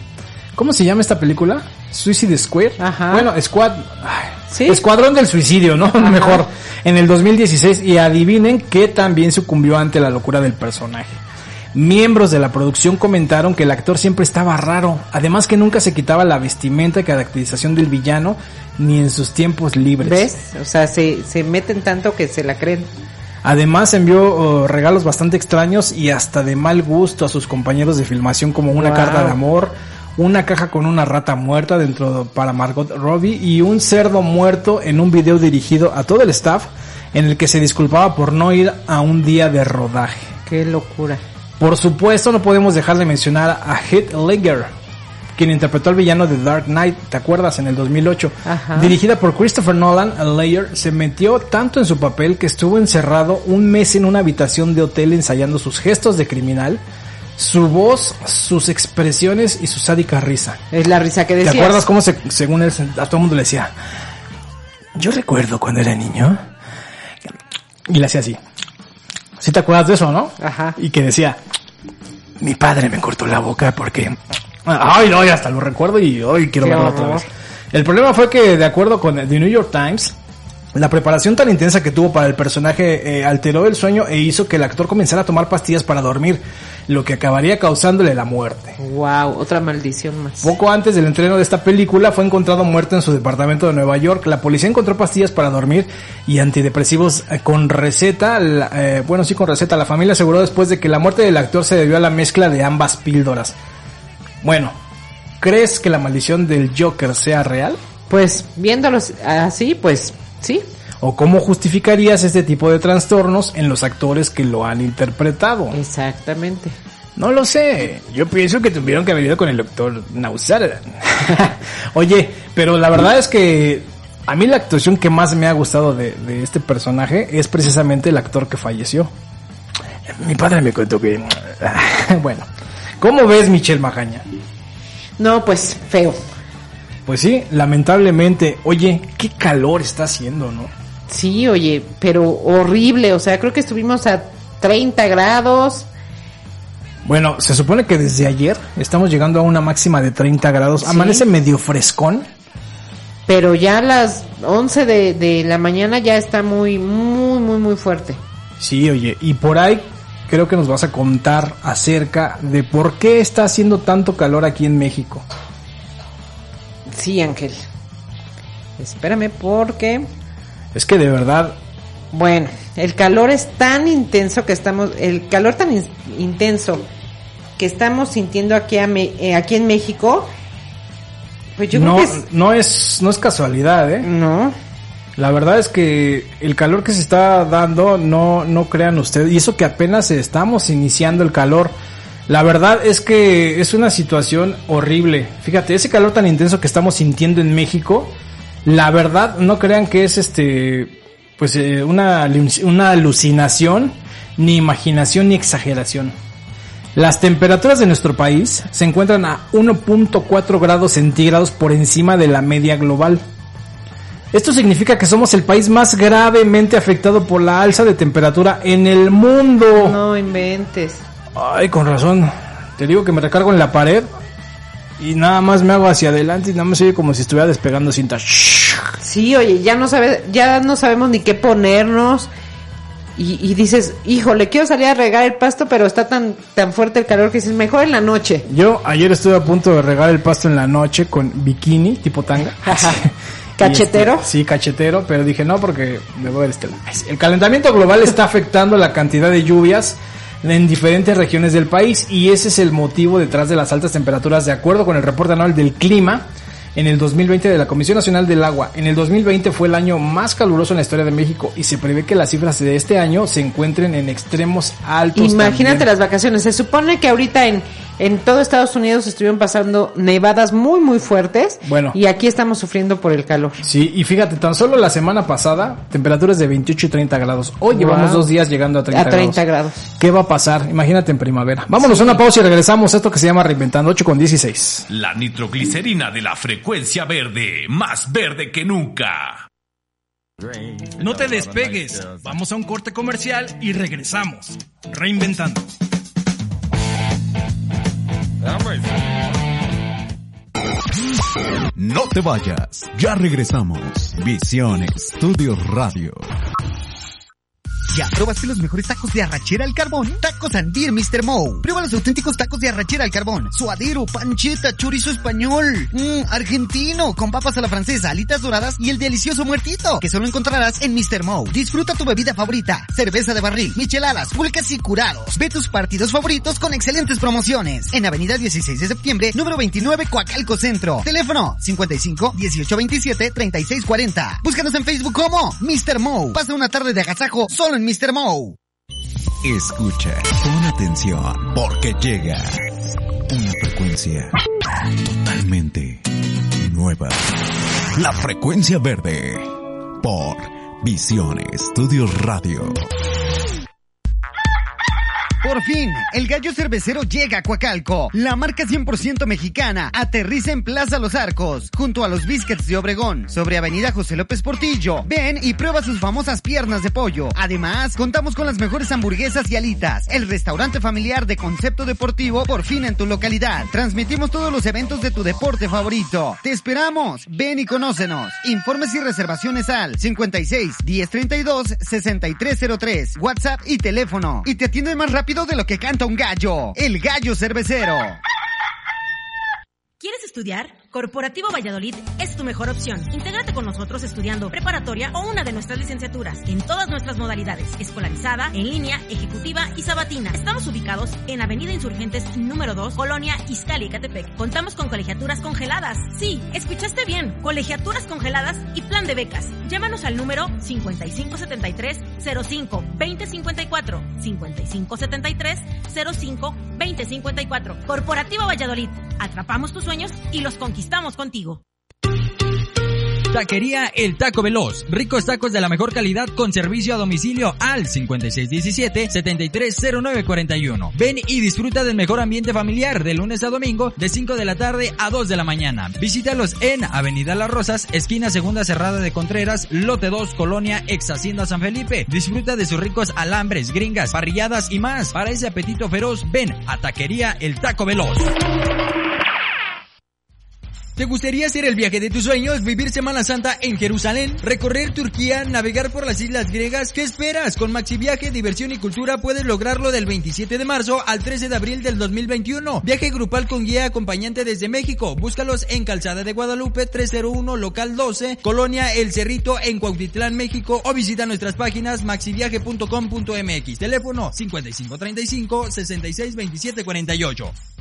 ¿Cómo se llama esta película? Suicide Square. Ajá. Bueno, Squad... ay, Escuadrón del Suicidio, ¿no? Mejor. En el 2016 y adivinen que también sucumbió ante la locura del personaje. Miembros de la producción comentaron que el actor siempre estaba raro, además que nunca se quitaba la vestimenta y caracterización del villano ni en sus tiempos libres. ¿Ves? O sea, se, se meten tanto que se la creen. Además envió oh, regalos bastante extraños y hasta de mal gusto a sus compañeros de filmación como una Wow. carta de amor, una caja con una rata muerta dentro para Margot Robbie y un cerdo muerto en un video dirigido a todo el staff en el que se disculpaba por no ir a un día de rodaje. Qué locura. Por supuesto, no podemos dejar de mencionar a Heath Ledger, quien interpretó al villano de Dark Knight, ¿te acuerdas? En el 2008. Ajá. Dirigida por Christopher Nolan, Ledger se metió tanto en su papel que estuvo encerrado un mes en una habitación de hotel ensayando sus gestos de criminal, su voz, sus expresiones y su sádica risa. Es la risa que ¿Te decías. acuerdas cómo se, según él, a todo el mundo le decía? Yo recuerdo cuando era niño. Y le hacía así. ¿Sí te acuerdas de eso, no? Ajá. Y que decía, mi padre me cortó la boca porque... Ay, no, ya hasta lo recuerdo y hoy quiero verlo otra vez. El problema fue que, de acuerdo con The New York Times, la preparación tan intensa que tuvo para el personaje eh, alteró el sueño e hizo que el actor comenzara a tomar pastillas para dormir, lo que acabaría causándole la muerte. Wow, otra maldición más. Poco antes del estreno de esta película fue encontrado muerto en su departamento de Nueva York. La policía encontró pastillas para dormir y antidepresivos eh, con receta. La- eh, bueno, sí, con receta. La familia aseguró después de que la muerte del actor se debió a la mezcla de ambas píldoras. Bueno, ¿crees que la maldición del Joker sea real? Pues viéndolos así, pues sí. ¿O cómo justificarías este tipo de trastornos en los actores que lo han interpretado? Exactamente. No lo sé. Yo pienso que tuvieron que haber ido con el doctor Nausar. Oye, pero la verdad es que a mí la actuación que más me ha gustado de, de este personaje es precisamente el actor que falleció. Mi padre me contó que... bueno, ¿cómo ves Michelle Magaña? No, pues feo. Pues sí, lamentablemente. Oye, qué calor está haciendo, ¿no? Sí, oye, pero horrible. O sea, creo que estuvimos a 30 grados. Bueno, se supone que desde ayer estamos llegando a una máxima de 30 grados. Sí. Amanece medio frescón. Pero ya a las 11 de, de la mañana ya está muy, muy, muy, muy fuerte. Sí, oye, y por ahí creo que nos vas a contar acerca de por qué está haciendo tanto calor aquí en México. Sí, Ángel. Espérame porque... Es que de verdad, Bueno, el calor es tan intenso que estamos... El calor tan in- intenso que estamos sintiendo aquí, a Me- eh, aquí en México... Pues yo no, creo que es... no es no es casualidad, ¿eh? No. La verdad es que el calor que se está dando, no, no crean ustedes, y eso que apenas estamos iniciando el calor. La verdad es que es una situación horrible. Fíjate, ese calor tan intenso que estamos sintiendo en México, la verdad no crean que es este, pues eh, una, una alucinación, ni imaginación, ni exageración. Las temperaturas de nuestro país se encuentran a 1.4 grados centígrados por encima de la media global. Esto significa que somos el país más gravemente afectado por la alza de temperatura en el mundo. No inventes. Ay, con razón. Te digo que me recargo en la pared y nada más me hago hacia adelante y nada más oye como si estuviera despegando cinta. Sí, oye, ya no sabe, ya no sabemos ni qué ponernos. Y, y dices, híjole, quiero salir a regar el pasto, pero está tan, tan fuerte el calor que dices, mejor en la noche. Yo ayer estuve a punto de regar el pasto en la noche con bikini tipo tanga. ¿Cachetero? Este, sí, cachetero, pero dije no porque me voy a ver este. El calentamiento global está afectando la cantidad de lluvias en diferentes regiones del país y ese es el motivo detrás de las altas temperaturas de acuerdo con el reporte anual del clima. en el 2020 de la Comisión Nacional del Agua. En el 2020 fue el año más caluroso en la historia de México y se prevé que las cifras de este año se encuentren en extremos altos. Imagínate también. las vacaciones. Se supone que ahorita en, en todo Estados Unidos estuvieron pasando nevadas muy, muy fuertes. Bueno. Y aquí estamos sufriendo por el calor. Sí, y fíjate, tan solo la semana pasada, temperaturas de 28 y 30 grados. Hoy Wow. llevamos dos días llegando a 30, A 30 grados. ¿Qué va a pasar? Imagínate en primavera. Vámonos a una pausa y regresamos a esto que se llama Reinventando 8 con 16. La nitroglicerina de la frecuencia verde, más verde que nunca. No te despegues. Vamos a un corte comercial y regresamos. Reinventando. No te vayas, ya regresamos. Visión Estudios Radio. ¿Ya probaste los mejores tacos de arrachera al carbón? Tacos Andir Mr. Mo. Prueba los auténticos tacos de arrachera al carbón. Suadero, pancheta, chorizo español. Mmm, argentino, con papas a la francesa, alitas doradas y el delicioso muertito, que solo encontrarás en Mr. Mo. Disfruta tu bebida favorita. Cerveza de barril, micheladas, pulcas y curados. Ve tus partidos favoritos con excelentes promociones. En Avenida 16 de septiembre, número 29, Coacalco Centro. Teléfono 55 18 27 36 40. Búscanos en Facebook como Mr. Mo. Pasa una tarde de agasajo solo Mr. Mo. Escucha, pon atención, porque llega una frecuencia totalmente nueva. La frecuencia verde por Visión Estudios Radio. Por fin, el gallo cervecero llega a Coacalco. La marca 100% mexicana aterriza en Plaza Los Arcos, junto a los Biscuits de Obregón, sobre Avenida José López Portillo. Ven y prueba sus famosas piernas de pollo. Además, contamos con las mejores hamburguesas y alitas. El restaurante familiar de concepto deportivo por fin en tu localidad. Transmitimos todos los eventos de tu deporte favorito. Te esperamos. Ven y conócenos. Informes y reservaciones al 56 1032 6303. WhatsApp y teléfono. Y te atiende más rápido de lo que canta un gallo. El gallo cervecero. ¿Quieres estudiar? Corporativo Valladolid es tu mejor opción. Intégrate con nosotros estudiando preparatoria o una de nuestras licenciaturas en todas nuestras modalidades, escolarizada, en línea, ejecutiva y sabatina. Estamos ubicados en Avenida Insurgentes número 2, Colonia Izcali, Catepec. Contamos con colegiaturas congeladas. Sí, escuchaste bien, colegiaturas congeladas y plan de becas. Llámanos al número 5573 05 2054 5573 05 2054. Corporativo Valladolid. Atrapamos tus sueños y los conquistamos contigo. Taquería El Taco Veloz. Ricos tacos de la mejor calidad con servicio a domicilio al 5617-730941. Ven y disfruta del mejor ambiente familiar de lunes a domingo de 5 de la tarde a 2 de la mañana. Visítalos en Avenida Las Rosas, esquina segunda cerrada de Contreras, lote 2, Colonia, ex Hacienda San Felipe. Disfruta de sus ricos alambres, gringas, parrilladas y más. Para ese apetito feroz, ven a Taquería El Taco Veloz. ¿Te gustaría hacer el viaje de tus sueños, vivir Semana Santa en Jerusalén, recorrer Turquía, navegar por las islas griegas? ¿Qué esperas? Con Maxi Viaje, Diversión y Cultura puedes lograrlo del 27 de marzo al 13 de abril del 2021. Viaje grupal con guía acompañante desde México. Búscalos en Calzada de Guadalupe 301 Local 12, Colonia El Cerrito en Cuautitlán, México o visita nuestras páginas maxiviaje.com.mx. Teléfono 5535 662748.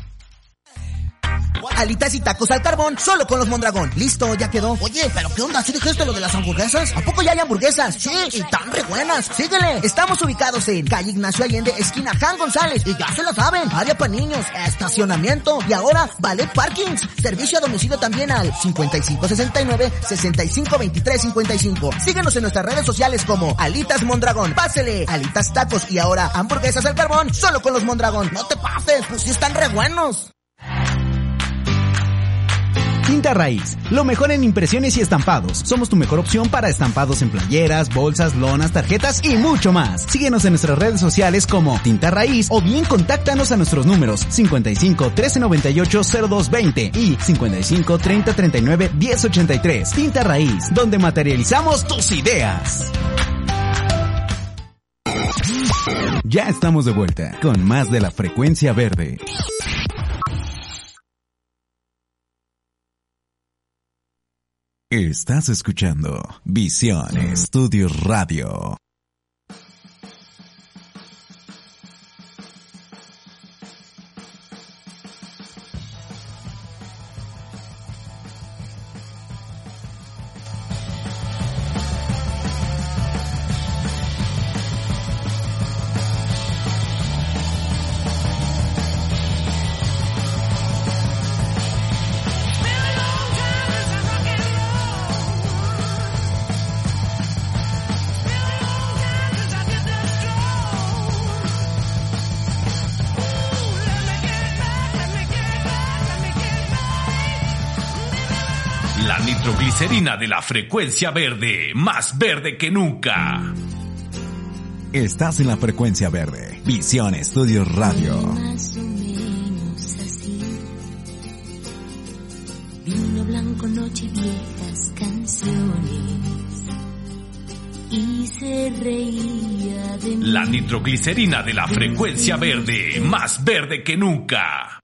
Alitas y tacos al carbón, solo con los Mondragón. Listo, ya quedó. Oye, pero ¿qué onda? ¿Sí dejaste lo de las hamburguesas? ¿A poco ya hay hamburguesas? Sí, y tan re buenas. Síguele. Estamos ubicados en calle Ignacio Allende, esquina Jan González. Y ya se lo saben. Área para niños, estacionamiento y ahora Ballet Parkings. Servicio a domicilio también al 5569-652355. Síguenos en nuestras redes sociales como Alitas Mondragón. Pásele. Alitas tacos y ahora hamburguesas al carbón, solo con los Mondragón. No te pases, pues sí están re buenos. Tinta Raíz, lo mejor en impresiones y estampados. Somos tu mejor opción para estampados en playeras, bolsas, lonas, tarjetas y mucho más. Síguenos en nuestras redes sociales como Tinta Raíz o bien contáctanos a nuestros números 55 1398 0220 y 55 30 39 1083. Tinta Raíz, donde materializamos tus ideas. Ya estamos de vuelta con más de la frecuencia verde. Estás escuchando Visión Estudios Radio. Nitroglicerina de la frecuencia verde, más verde que nunca. Estás en la frecuencia verde. Visión Estudios Radio. Más o menos así. Vino blanco, noche y viejas canciones. Y se reía de mí. La nitroglicerina de la frecuencia verde, más verde que nunca.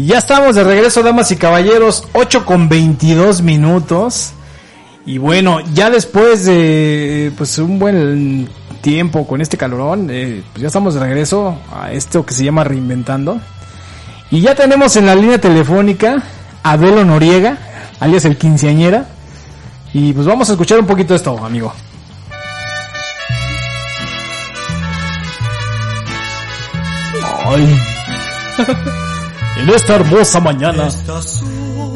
Y ya estamos de regreso, damas y caballeros, 8 con 22 minutos. Y bueno, ya después de pues un buen tiempo con este calorón, eh, pues ya estamos de regreso a esto que se llama Reinventando. Y ya tenemos en la línea telefónica a Adelo Noriega, alias el quinceañera. Y pues vamos a escuchar un poquito esto, amigo. Ay. en esta hermosa mañana. Estas son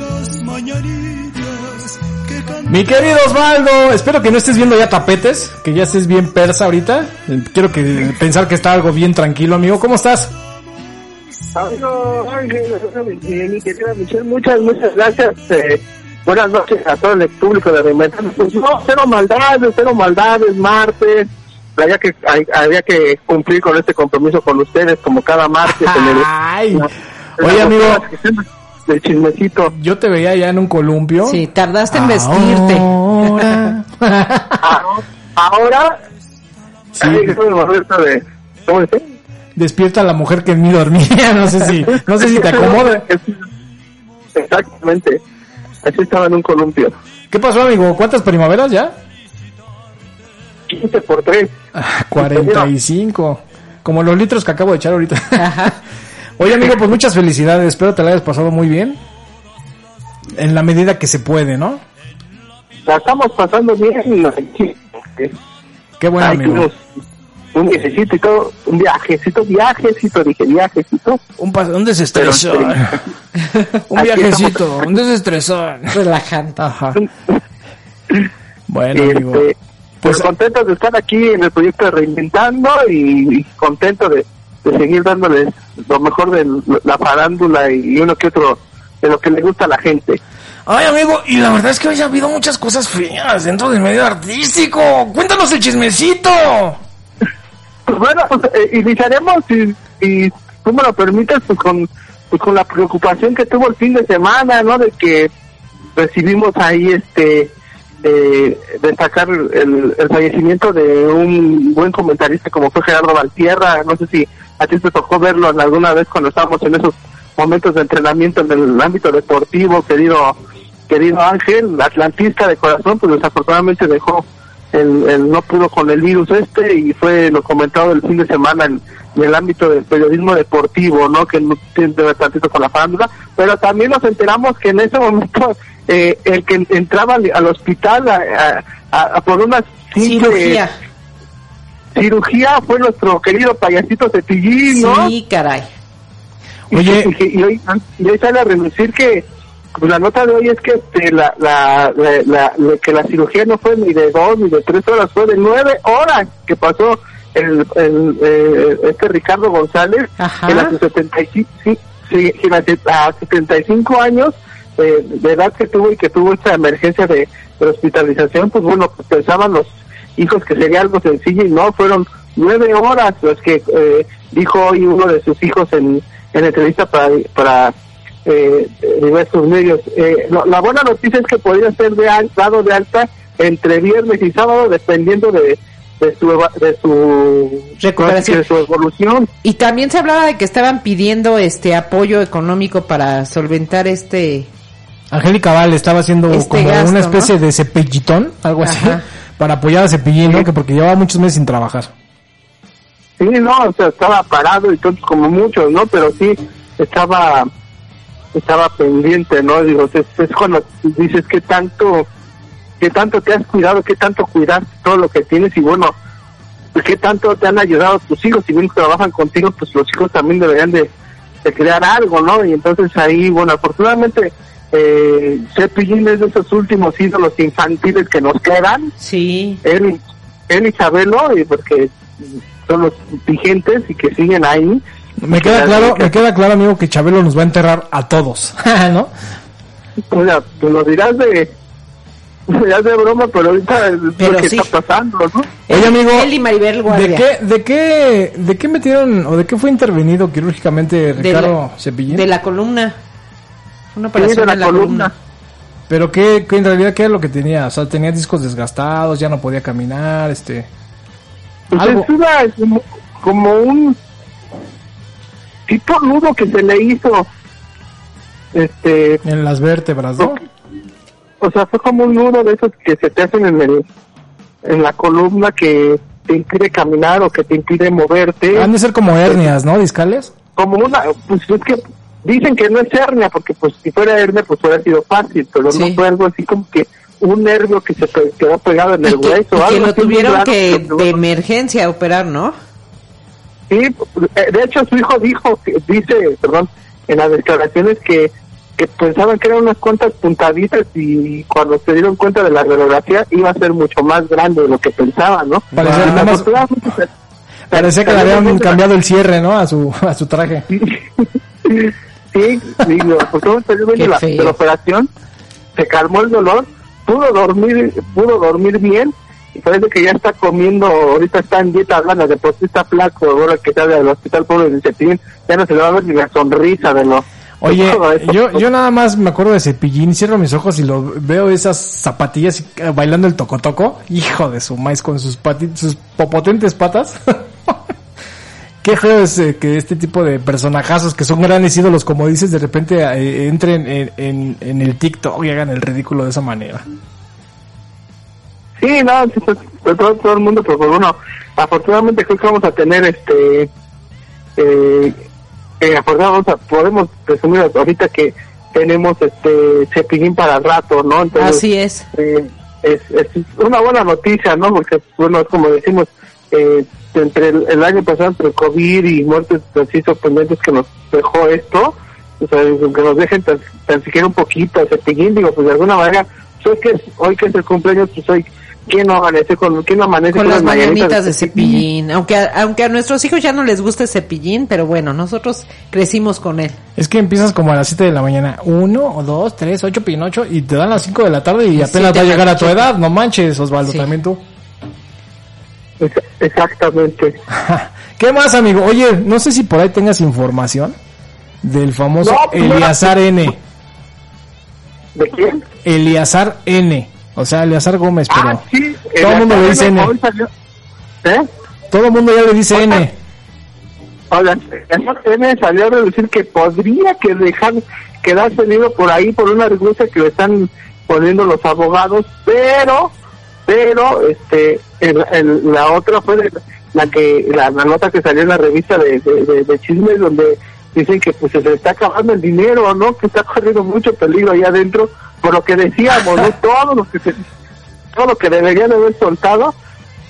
las mañanitas que. Mi querido Osvaldo, espero que no estés viendo ya tapetes, que ya estés bien persa ahorita. Eh, Quiero que pensar que está algo bien tranquilo, amigo. ¿Cómo estás? Amigo Ángel, eh, mi querida Michelle, muchas, muchas gracias. eh, buenas noches a todo el público de Reinventando. Pues no, cero maldades, cero maldades, martes. Había que, hay- había que cumplir con este compromiso con ustedes, como cada martes. en el- Ay, en oye, amigo. Del chismecito. Yo te veía ya en un columpio. Sí, tardaste en Ahora. Ahora. Despierta a la mujer que en mí dormía. No sé si, no sé si te acomoda. Exactamente. Así estaba en un columpio. ¿Qué pasó, amigo? ¿Cuántas primaveras ya? 15 por 3. 45. Como los litros que acabo de echar ahorita. Oye, amigo, pues muchas felicidades. Espero te la hayas pasado muy bien. En la medida que se puede, ¿no? La estamos pasando bien. Qué bueno, Ay, amigo. Un viajecito y todo. Un viajecito, viajecito, dije viajecito. Un, un desestresón. un viajecito, un desestresón. Relajante. Ajá. Bueno, amigo. Pues contentos de estar aquí en el proyecto de Reinventando y, y contento de, de seguir dándoles lo mejor de la farándula y uno que otro de lo que le gusta a la gente. Ay, amigo, y la verdad es que hoy ha habido muchas cosas feas dentro del medio artístico. Cuéntanos el chismecito. Pues bueno, pues, eh, iniciaremos, si, si tú me lo permites, pues con, pues con la preocupación que tuvo el fin de semana, ¿no? De que recibimos ahí este eh, destacar el, el fallecimiento de un buen comentarista como fue Gerardo Valtierra. No sé si a ti te tocó verlo en alguna vez cuando estábamos en esos momentos de entrenamiento en el ámbito deportivo, querido querido Ángel, atlantista de corazón, pues desafortunadamente dejó el, el no pudo con el virus este y fue lo comentado el fin de semana en, en el ámbito del periodismo deportivo, ¿no? Que no tiene tantito con la farándula, pero también nos enteramos que en ese momento eh, el que entraba al, al hospital a, a- a por una simple Cirugía. cirugía fue nuestro querido payasito Cepillín, ¿no? Sí, caray. Oye, y, y hoy, y hoy sale a reducir que pues, la nota de hoy es que este, la, la, la, que la cirugía no fue ni de dos ni de tres horas, fue de nueve horas que pasó el, el, eh, este Ricardo González, que a sus 75, sí, sí, a 75 años eh, de edad que tuvo y que tuvo esta emergencia de, de hospitalización, pues bueno, pues pensaban los hijos que sería algo sencillo y no, fueron nueve horas los que eh, dijo hoy uno de sus hijos en, en entrevista para, para eh, diversos medios. Eh, lo- la buena noticia es que podría ser de al- dado de alta entre viernes y sábado dependiendo de, de su de su Recuperación. de su evolución. Y también se hablaba de que estaban pidiendo este apoyo económico para solventar este Angélica Val estaba haciendo Este como gasto, una especie ¿no? de cepillitón, algo así, Ajá. para apoyar a Cepillín, ¿no? Que porque llevaba muchos meses sin trabajar. Sí, no, o sea, estaba parado y todo como muchos, ¿no? Pero sí, estaba estaba pendiente, ¿no? Digo, es, es cuando dices que tanto, que tanto te has cuidado, que tanto cuidar todo lo que tienes y bueno, pues qué tanto te han ayudado tus hijos, si bien trabajan contigo, pues los hijos también deberían de, de crear algo, ¿no? Y entonces ahí, bueno, afortunadamente, eh, Cepillín es de esos últimos ídolos infantiles que nos quedan. Sí. Él, él y Chabelo, y porque son los vigentes y que siguen ahí. Me queda claro, me queda claro, amigo, que Chabelo nos va a enterrar a todos, ¿no? O sea, tú lo dirás de, dirás de broma, pero ahorita es Pero lo que sí. está pasando, ¿no? Oye, amigo, Él y Maribel Guardia. ¿de qué, de qué, de qué metieron o de qué fue intervenido quirúrgicamente De Ricardo la- Cepillín? De la columna. Una Sí, de operación la en la columna. columna. Pero qué, qué en realidad qué era lo que tenía, o sea, tenía discos desgastados, ya no podía caminar, este, Pues algo. es una, como, como un tipo nudo que se le hizo, este, en las vértebras, ¿no? o sea, fue como un nudo de esos que se te hacen en el, en la columna que te impide caminar o que te impide moverte. Han de ser como hernias, ¿no? Discales. como una, pues es que dicen que no es hernia, porque pues si fuera hernia pues hubiera sido fácil, pero no fue algo así como que un nervio que se pe- quedó pegado en el hueso. Y que algo lo así muy tuvieron raro, que de emergencia operar, ¿no? Sí, eh, de hecho su hijo dijo, que- dice, perdón, en las declaraciones que, que pensaban que eran unas cuantas puntaditas y cuando se dieron cuenta de la radiografía iba a ser mucho más grande de lo que pensaban, ¿no? Parecía más- Parecía que le habían cambiado el cierre, ¿no? A su, a su traje. Sí, digo, pues de la, feo. de la operación, se calmó el dolor, pudo dormir, pudo dormir bien y parece que ya está comiendo, ahorita está en dieta hablando de por sí está flaco, ahora que sale del hospital pobre de Cepillín, ya no se le va a ver ni la sonrisa de lo Oye, de yo, yo nada más me acuerdo de Cepillín, cierro mis ojos y lo veo esas zapatillas y, eh, bailando el tocotoco. Hijo de su maíz con sus pati- sus popotentes patas. Qué feo es eh, que este tipo de personajazos que son grandes ídolos, como dices, de repente eh, entren en, en, en el TikTok y hagan el ridículo de esa manera. Sí, no, pues, de todo, todo el mundo, pero pues, bueno, afortunadamente creo que vamos a tener este, eh, eh, afortunadamente vamos a- podemos presumir ahorita que tenemos este cepillín para el rato, ¿no? Entonces, Así es. eh, es, es una buena noticia, ¿no? Porque, bueno, es como decimos, eh, entre el, el año pasado, entre el COVID y muertes así sorprendentes que nos dejó esto, o sea, que nos dejen tan, tan siquiera un poquito, cepillín, digo, pues de alguna manera, pues, hoy que, es- hoy que es el cumpleaños, pues hoy, ¿quién no amanece con, quién no amanece Con las mañanitas mañanitas de cepillín. Aunque a, aunque a nuestros hijos ya no les guste cepillín, pero bueno, nosotros crecimos con él. Es que empiezas como a las 7 de la mañana. Uno, o dos, tres, ocho, pinocho. Y te dan las 5 de la tarde y apenas va a llegar a tu edad. No manches, Osvaldo, también tú. Ex- Exactamente. ¿Qué más, amigo? Oye, no sé si por ahí tengas información del famoso No, pues, no. Eleazar N. ¿De quién? Eleazar N. O sea, Eleazar Gómez, pero Ah, sí, todo el mundo le dice N. ¿Eh? Todo el mundo ya le dice N. El M salió a decir que podría que dejar quedarse libre por ahí por una renuncia que le están poniendo los abogados, pero, pero, este, la otra fue de- la que, la, la nota que salió en la revista de, de, de- de chismes donde dicen que pues se le está acabando el dinero, ¿no? Que está corriendo mucho peligro ahí adentro, por lo que decíamos, ¿no? Todo lo que se, todo lo que deberían haber soltado,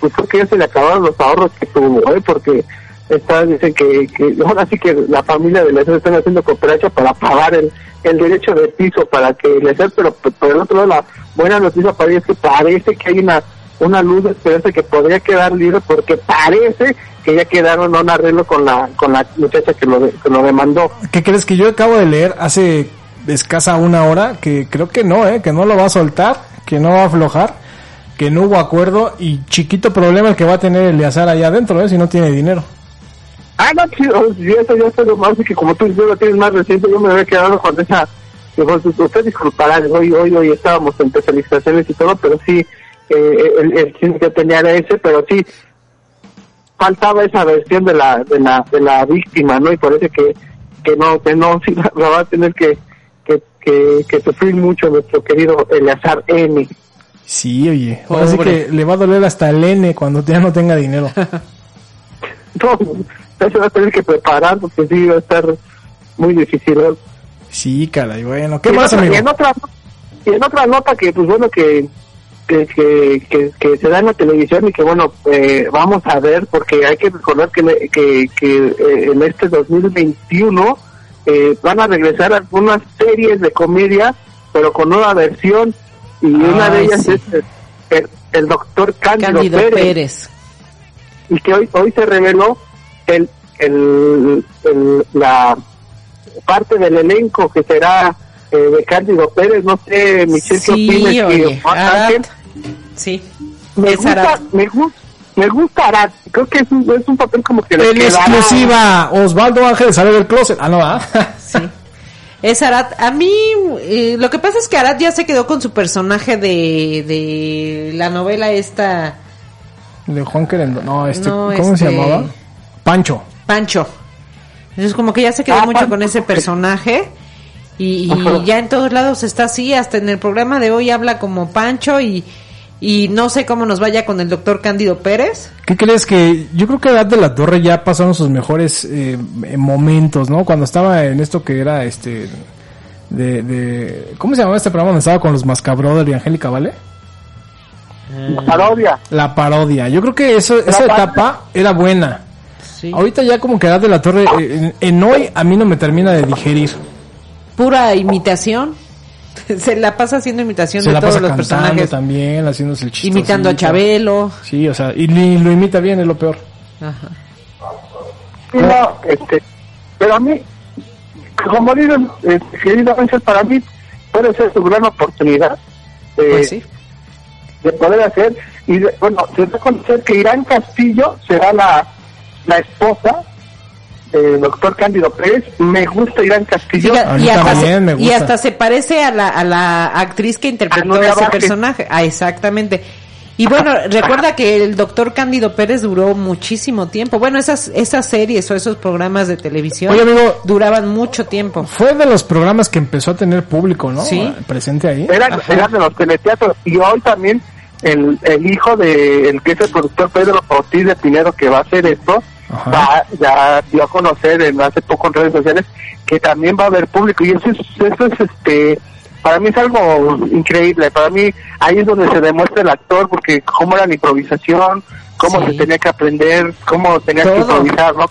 pues creo que ya se le acabaron los ahorros que tuvo, ¿eh? Porque está, dicen que, que ahora sí que la familia de Lecer están haciendo cooperacha para pagar el, derecho de piso para que Lecer, pero por el otro lado la buena noticia para es que parece que hay una una luz de esperanza que podría quedar libre porque parece que ya quedaron un arreglo con la con la muchacha que lo, de- que lo demandó. ¿Qué crees que yo acabo de leer hace escasa una hora? Que creo que no, ¿eh? Que no lo va a soltar, que no va a aflojar, que no hubo acuerdo y chiquito problema el que va a tener Eleazar allá adentro, ¿eh? Si no tiene dinero. Ah, no, sí, oh, sí, eso ya está lo más, y que como tú lo tienes más reciente, yo me había quedado con esa, usted disculpará, hoy, hoy, hoy estábamos en especializaciones y todo, pero sí, eh, el, el cine que tenía era ese, pero sí, faltaba esa versión de la, de la, de la víctima, ¿no? Y parece que, que no, que no, sí, la, la va a tener que, que, que, que sufrir mucho nuestro querido Eleazar N. Sí, oye. Ahora sí que le va a doler hasta el N cuando ya no tenga dinero. Ya se va a tener que preparar porque sí va a estar muy difícil, ¿no? Sí, caray, bueno. ¿Qué Y más, otra- amigo? Y en otra, y en otra nota que, pues bueno, que, que, que, que, que se da en la televisión y que, bueno, eh, vamos a ver, porque hay que recordar que, que, eh, en este 2021 eh, van a regresar algunas series de comedia, pero con nueva versión, y una de ellas sí. es el, el, el doctor Cándido, Cándido Pérez Pérez. Y que hoy hoy se reveló el el, el- la parte del elenco que será eh, de Cándido Pérez, no sé, Michelle, ¿qué Sí, opinas? que oye. Ángel? Sí. Me Es gusta, Arad. me gusta, me gusta Arad. Creo que es un, es un papel como que le En exclusiva, Osvaldo Ángeles sale del closet. Ah, no, ¿ah? Es Arad. A mí, eh, lo que pasa es que Arad ya se quedó con su personaje de, de la novela esta, De Juan Querendo. No, este, No, ¿cómo se este- llamaba? Pancho. Pancho. Entonces como que ya se quedó Ah, mucho Pancho. con ese personaje. Y, ya en todos lados está así, hasta en el programa de hoy habla como Pancho y, y no sé cómo nos vaya con el doctor Cándido Pérez. ¿Qué crees que yo creo que Edad de la Torre ya pasaron sus mejores eh, momentos, ¿no? Cuando estaba en esto que era este de, de ¿cómo se llamaba este programa donde estaba con los Mascabrothers y Angélica Vale? La parodia. La parodia. Yo creo que eso, esa etapa era buena. Ahorita ya como que Edad de la Torre eh, en, en hoy a mí no me termina de digerir. Pura imitación. se la pasa haciendo imitación Se de la todos pasa los cantando personajes. también, haciéndose el chiste. Imitando a Chabelo. Sí, o sea, y lo imita bien, es lo peor. Ajá. Sí, no, este, pero a mí, como dicen, eh, querido Ángel, para mí puede ser su gran oportunidad eh, Pues sí. De poder hacer, y de- bueno, se da a conocer que Irán Castillo será la, la esposa del doctor Cándido Pérez, me gusta Irán Castillo. Y, hasta se, y hasta se parece a la, a la actriz que interpretó ese Vázquez. personaje. Ah, exactamente. Y bueno, recuerda que el doctor Cándido Pérez duró muchísimo tiempo. Bueno, esas, esas series o esos programas de televisión Oye, amigo, duraban mucho tiempo. Fue de los programas que empezó a tener público, ¿no? Sí. Presente ahí. Eran, eran de los teleteatros, y hoy también el, el hijo de el que es el productor Pedro Ortiz de Pinedo que va a hacer esto, va, ya dio a conocer en, hace poco en redes sociales que también va a haber público y eso es, eso es este para mí es algo increíble, para mí ahí es donde se demuestra el actor porque cómo era la improvisación, cómo se tenía que aprender, cómo tenía que improvisar, ¿no?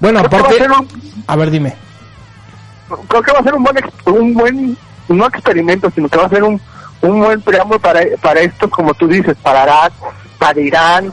Bueno, Creo a un- A ver, dime. creo que va a ser un buen un buen no experimento sino que va a ser un, un buen preámbulo para para esto como tú dices para Arad para Irán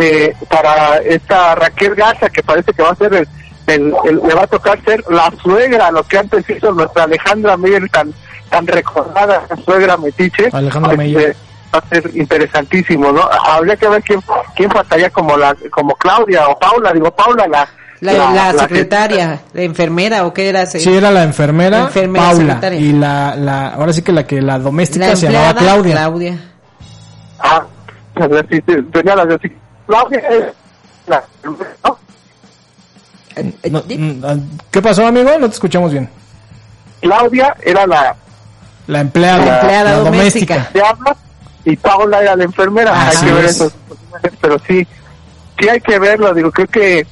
eh, para esta Raquel Garza que parece que va a ser el, el- el- le va a tocar ser la suegra lo que antes hizo nuestra Alejandra Meyer tan tan recordada suegra metiche Alejandra Este, Meyer. va a ser interesantísimo no habría que ver quién quién faltaría como la como Claudia o Paula digo Paula la La, la secretaria, la enfermera o qué era. Sí, era la enfermera, Enfermera, Paula. secretaria. Y la, la, ahora sí que la que la doméstica La se llamaba Claudia. Claudia. Ah, tenía. Claudia es la- ¿no? No, mm, ah, ¿Qué pasó, amigo? No te escuchamos bien. Claudia era la, La empleada, La empleada la doméstica. doméstica. se habla y Paula era la enfermera. Así hay que ver es. esos pero sí, sí hay que verlo. Digo, creo que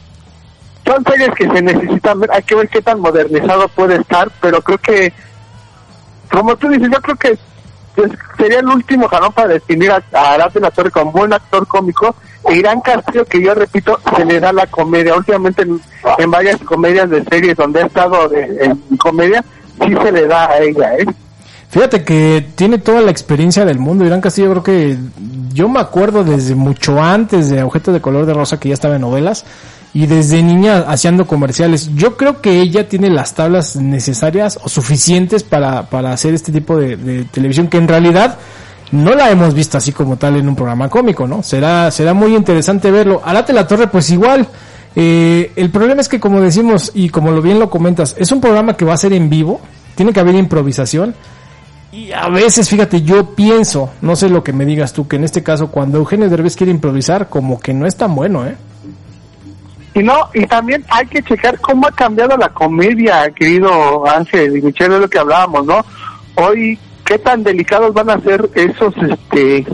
son series que se necesitan ver. Hay que ver qué tan modernizado puede estar, pero creo que, como tú dices, yo creo que pues, sería el último jalón para definir a, a Arad de la Torre como buen actor cómico. E Irán Castillo, que yo repito, se le da la comedia. Últimamente en, en varias comedias de series donde ha estado de- en comedia, sí se le da a ella, ¿eh? Fíjate que tiene toda la experiencia del mundo. Irán Castillo, creo que yo me acuerdo desde mucho antes de Objeto de Color de Rosa, que ya estaba en novelas, y desde niña haciendo comerciales. Yo creo que ella tiene las tablas necesarias o suficientes para, para hacer este tipo de, de televisión, que en realidad no la hemos visto así como tal en un programa cómico, ¿no? Será, será muy interesante verlo. Arate la Torre, pues igual. Eh, el problema es que como decimos y como lo bien lo comentas, es un programa que va a ser en vivo, tiene que haber improvisación. Y a veces, fíjate, yo pienso, no sé lo que me digas tú, que en este caso cuando Eugenio Derbez quiere improvisar, como que no es tan bueno, ¿eh? Y no, y también hay que checar cómo ha cambiado la comedia, querido Ángel y Michelle, es lo que hablábamos, ¿no? Hoy, qué tan delicados van a ser esos, este,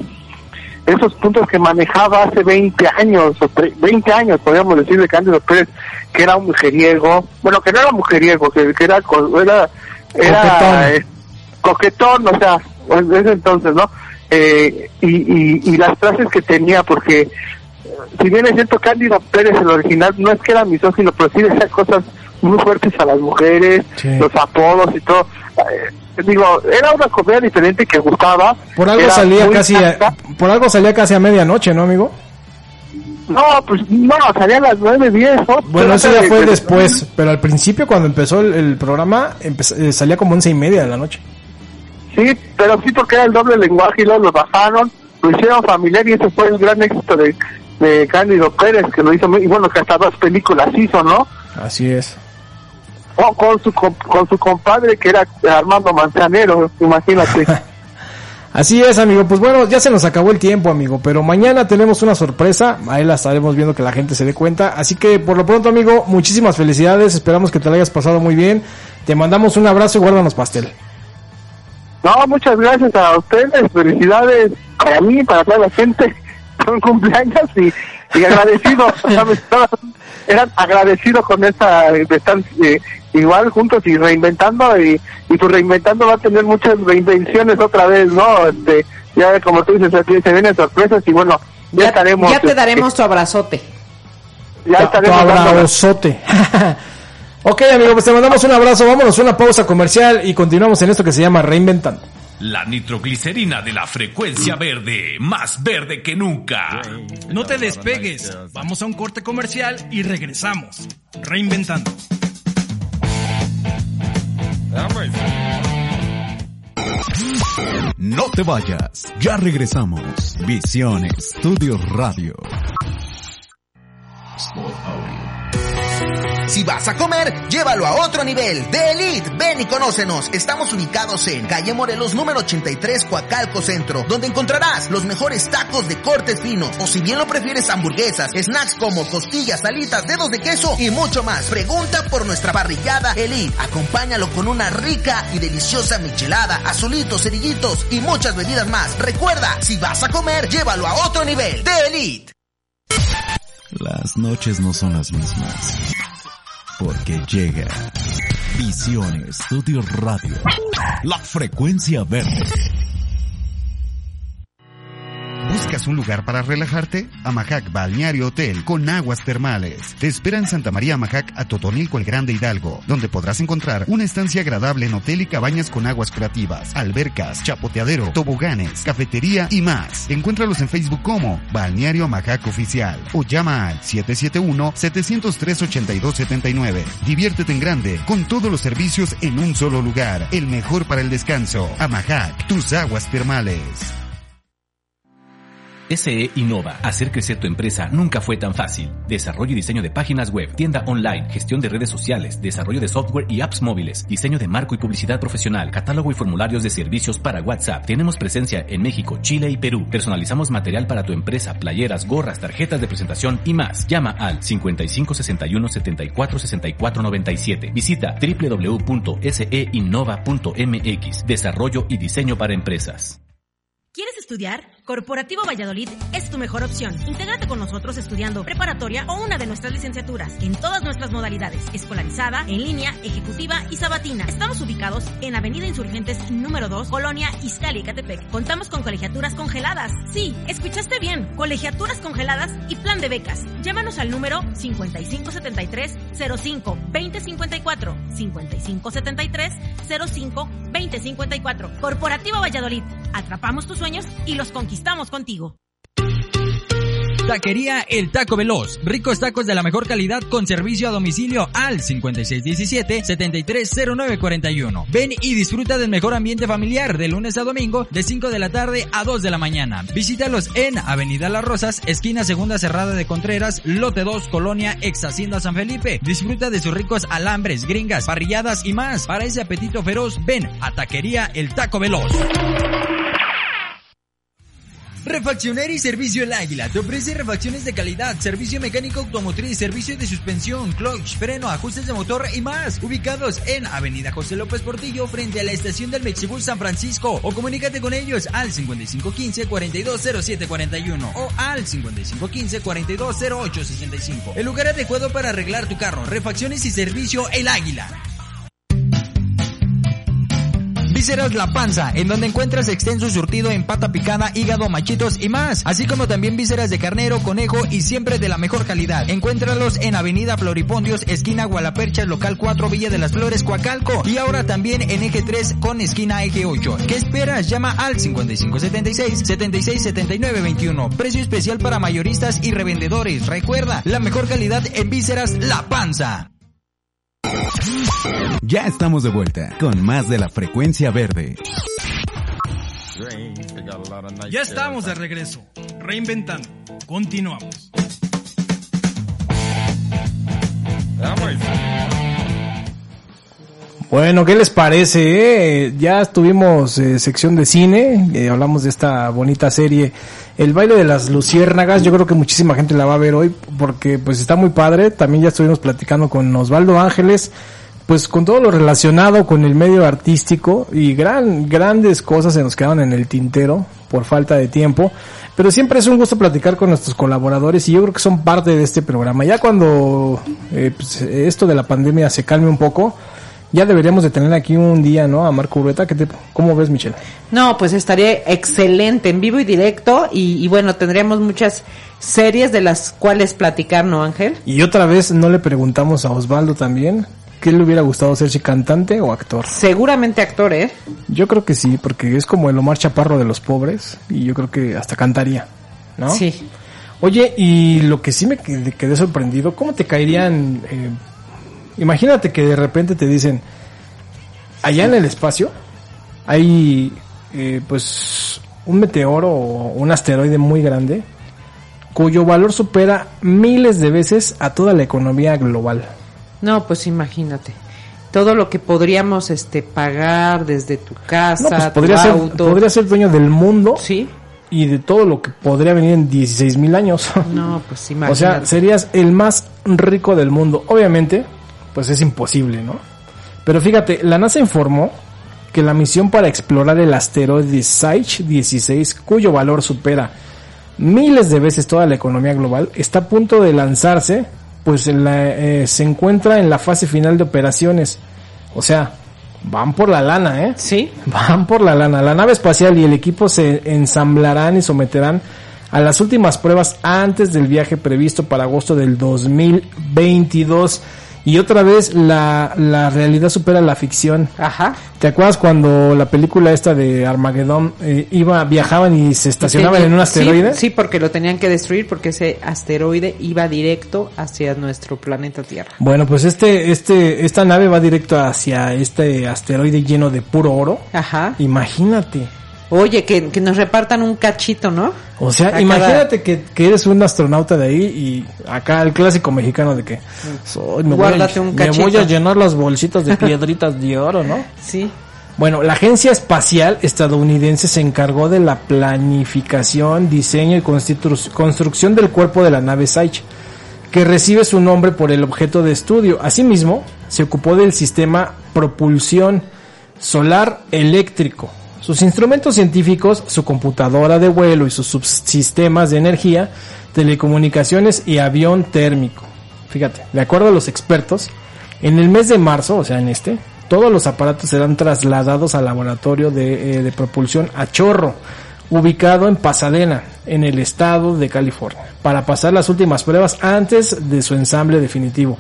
esos puntos que manejaba hace 20 años, o tre- 20 años, podríamos decir, de Cándido Pérez, que era un mujeriego, bueno, que no era mujeriego, que, que era, era, era Coquetón. eh, o sea, ese entonces, ¿no? Eh, y, y, y las frases que tenía, porque si bien es cierto Cándido Pérez el original no es que era misógino pero sí decía cosas muy fuertes a las mujeres los apodos y todo Eh, digo era una comedia diferente que gustaba Por algo salía casi, a, por algo salía casi a medianoche, ¿no, amigo? No, pues no, salía a las 9, 10. ¿no? Bueno, eso ya fue de- después, pero al principio cuando empezó el, el programa eh, salía como once y media de la noche. Sí, pero sí porque era el doble lenguaje y luego lo bajaron, lo hicieron familiar y ese fue el gran éxito de, de Cándido Pérez, que lo hizo, muy- y bueno, que hasta dos películas hizo, ¿no? Así es. O con su, com- con su compadre que era Armando Manzanero, imagínate. Así es, amigo. Pues bueno, ya se nos acabó el tiempo, amigo. Pero mañana tenemos una sorpresa. Ahí la estaremos viendo que la gente se dé cuenta. Así que por lo pronto, amigo, muchísimas felicidades. Esperamos que te la hayas pasado muy bien. Te mandamos un abrazo y guárdanos pastel. No, muchas gracias a ustedes, felicidades para mí, para toda la gente, son cumpleaños y, y agradecido, eran agradecidos con esta, de estar eh, igual juntos y reinventando y, y tu reinventando va a tener muchas reinvenciones otra vez, ¿no? Este, ya como tú dices, se se vienen sorpresas y bueno, ya, estaremos. Ya te este, daremos tu abrazote. ya Tu estaremos dando- abrazote. ok, amigo, pues te mandamos un abrazo. Vámonos a una pausa comercial y continuamos en esto que se llama Reinventando. La nitroglicerina de la frecuencia verde, más verde que nunca. No te despegues. Vamos a un corte comercial y regresamos. Reinventando. No te vayas, ya regresamos. Visión Estudios Radio. Si vas a comer, llévalo a otro nivel. De Elite, ven y conócenos. Estamos ubicados en calle Morelos número 83, Coacalco Centro, donde encontrarás los mejores tacos de cortes finos. O si bien lo prefieres, hamburguesas, snacks como costillas, alitas, dedos de queso y mucho más. Pregunta por nuestra parrillada Elite. Acompáñalo con una rica y deliciosa michelada, azulitos, cerillitos y muchas bebidas más. Recuerda, si vas a comer, llévalo a otro nivel. De Elite. Las noches no son las mismas. Porque llega Visión Estudios Radio. La frecuencia verde. ¿Buscas un lugar para relajarte? Amajac Balneario Hotel con aguas termales. Te espera en Santa María Amajac a Totonilco el Grande Hidalgo, donde podrás encontrar una estancia agradable en hotel y cabañas con aguas curativas, albercas, chapoteadero, toboganes, cafetería y más. Encuéntralos en Facebook como Balneario Amajac Oficial o llama al 771-703-8279. Diviértete en grande con todos los servicios en un solo lugar. El mejor para el descanso. Amajac, tus aguas termales. SE Innova. Hacer crecer tu empresa nunca fue tan fácil. Desarrollo y diseño de páginas web, tienda online, gestión de redes sociales, desarrollo de software y apps móviles, diseño de marco y publicidad profesional, catálogo y formularios de servicios para WhatsApp. Tenemos presencia en México, Chile y Perú. Personalizamos material para tu empresa, playeras, gorras, tarjetas de presentación y más. Llama al 5561 74 64 97. Visita www.seinnova.mx. Desarrollo y diseño para empresas. ¿Quieres estudiar? Corporativo Valladolid es tu mejor opción. Intégrate con nosotros estudiando preparatoria o una de nuestras licenciaturas en todas nuestras modalidades, escolarizada, en línea, ejecutiva y sabatina. Estamos ubicados en Avenida Insurgentes número 2, Colonia Izcali, Ecatepec. Contamos con colegiaturas congeladas. Sí, escuchaste bien, colegiaturas congeladas y plan de becas. Llámanos al número 5573 05 2054 5573 05 2054. Corporativo Valladolid. Atrapamos tus sueños y los conquistamos contigo. Taquería El Taco Veloz. Ricos tacos de la mejor calidad con servicio a domicilio al 5617-730941. Ven y disfruta del mejor ambiente familiar de lunes a domingo de 5 de la tarde a 2 de la mañana. Visítalos en Avenida Las Rosas, esquina segunda cerrada de Contreras, lote 2, Colonia, ex Hacienda San Felipe. Disfruta de sus ricos alambres, gringas, parrilladas y más. Para ese apetito feroz, ven a Taquería El Taco Veloz. Refaccionaria y Servicio El Águila te ofrece refacciones de calidad, servicio mecánico automotriz, servicio de suspensión, clutch, freno, ajustes de motor y más. Ubicados en Avenida José López Portillo frente a la estación del Mexibus San Francisco o comunícate con ellos al 5515-420741 o al 5515-420865. El lugar adecuado para arreglar tu carro. Refacciones y Servicio El Águila. Vísceras La Panza, en donde encuentras extenso surtido en pata picada, hígado, machitos y más, así como también vísceras de carnero, conejo y siempre de la mejor calidad. Encuéntralos en Avenida Floripondios, esquina Gualapercha, local 4, Villa de las Flores, Coacalco, y ahora también en eje 3 con esquina eje 8. ¿Qué esperas? Llama al 5576 7679 21. Precio especial para mayoristas y revendedores. Recuerda, la mejor calidad en vísceras La Panza. Ya estamos de vuelta con más de la frecuencia verde. Ya estamos de regreso, reinventando. Continuamos. Bueno, ¿qué les parece? eh? Ya tuvimos eh, sección de cine, eh, hablamos de esta bonita serie, El baile de las luciérnagas, yo creo que muchísima gente la va a ver hoy porque pues está muy padre, también ya estuvimos platicando con Osvaldo Ángeles, pues con todo lo relacionado con el medio artístico y gran, grandes cosas se nos quedaron en el tintero por falta de tiempo, pero siempre es un gusto platicar con nuestros colaboradores y yo creo que son parte de este programa. Ya cuando eh, pues, esto de la pandemia se calme un poco, ya deberíamos de tener aquí un día, ¿no? A Marco Urueta, ¿qué te, ¿cómo ves, Michelle? No, pues estaría excelente en vivo y directo y, y bueno, tendríamos muchas series de las cuales platicar, ¿no, Ángel? Y otra vez no le preguntamos a Osvaldo también, ¿qué le hubiera gustado ser si cantante o actor? Seguramente actor, ¿eh? Yo creo que sí, porque es como el Omar Chaparro de los pobres y yo creo que hasta cantaría, ¿no? Sí. Oye, y lo que sí me quedé, quedé sorprendido, ¿cómo te caerían? eh, imagínate que de repente te dicen, allá en el espacio hay eh, pues un meteoro o un asteroide muy grande cuyo valor supera miles de veces a toda la economía global. No, pues imagínate. Todo lo que podríamos este pagar desde tu casa, No, pues tu podría ser, auto. podría ser dueño del mundo Sí. y de todo lo que podría venir en 16 mil años. No, pues O imagínate. sea, serías el más rico del mundo. Obviamente, pues es imposible, ¿no? Pero fíjate, la NASA informó que la misión para explorar el asteroide Saich 16, cuyo valor supera miles de veces toda la economía global, está a punto de lanzarse, pues en la- eh, se encuentra en la fase final de operaciones. O sea, van por la lana, ¿eh? Sí. Van por la lana. La nave espacial y el equipo se ensamblarán y someterán a las últimas pruebas antes del viaje previsto para agosto del 2022. Y otra vez la, la realidad supera la ficción. Ajá. ¿Te acuerdas cuando la película esta de Armageddon eh, iba, viajaban y se estacionaban en un asteroide? Sí, sí, porque lo tenían que destruir porque ese asteroide iba directo hacia nuestro planeta Tierra. Bueno, pues este, este, esta nave va directo hacia este asteroide lleno de puro oro. Ajá. Imagínate. Oye, que, que nos repartan un cachito, ¿no? O sea, A cada- imagínate que, que eres un astronauta de ahí y acá el clásico mexicano de que soy, me, voy a, Guárdate un me voy a llenar las bolsitas de piedritas de oro, ¿no? Sí. Bueno, la Agencia Espacial Estadounidense se encargó de la planificación, diseño y construcción del cuerpo de la nave Saich, que recibe su nombre por el objeto de estudio. Asimismo, se ocupó del sistema propulsión solar eléctrico. Sus instrumentos científicos, su computadora de vuelo y sus subsistemas de energía, telecomunicaciones y avión térmico. Fíjate, de acuerdo a los expertos, en el mes de marzo, o sea, en este, todos los aparatos serán trasladados al laboratorio de, eh, de propulsión a chorro, ubicado en Pasadena, en el estado de California, para pasar las últimas pruebas antes de su ensamble definitivo.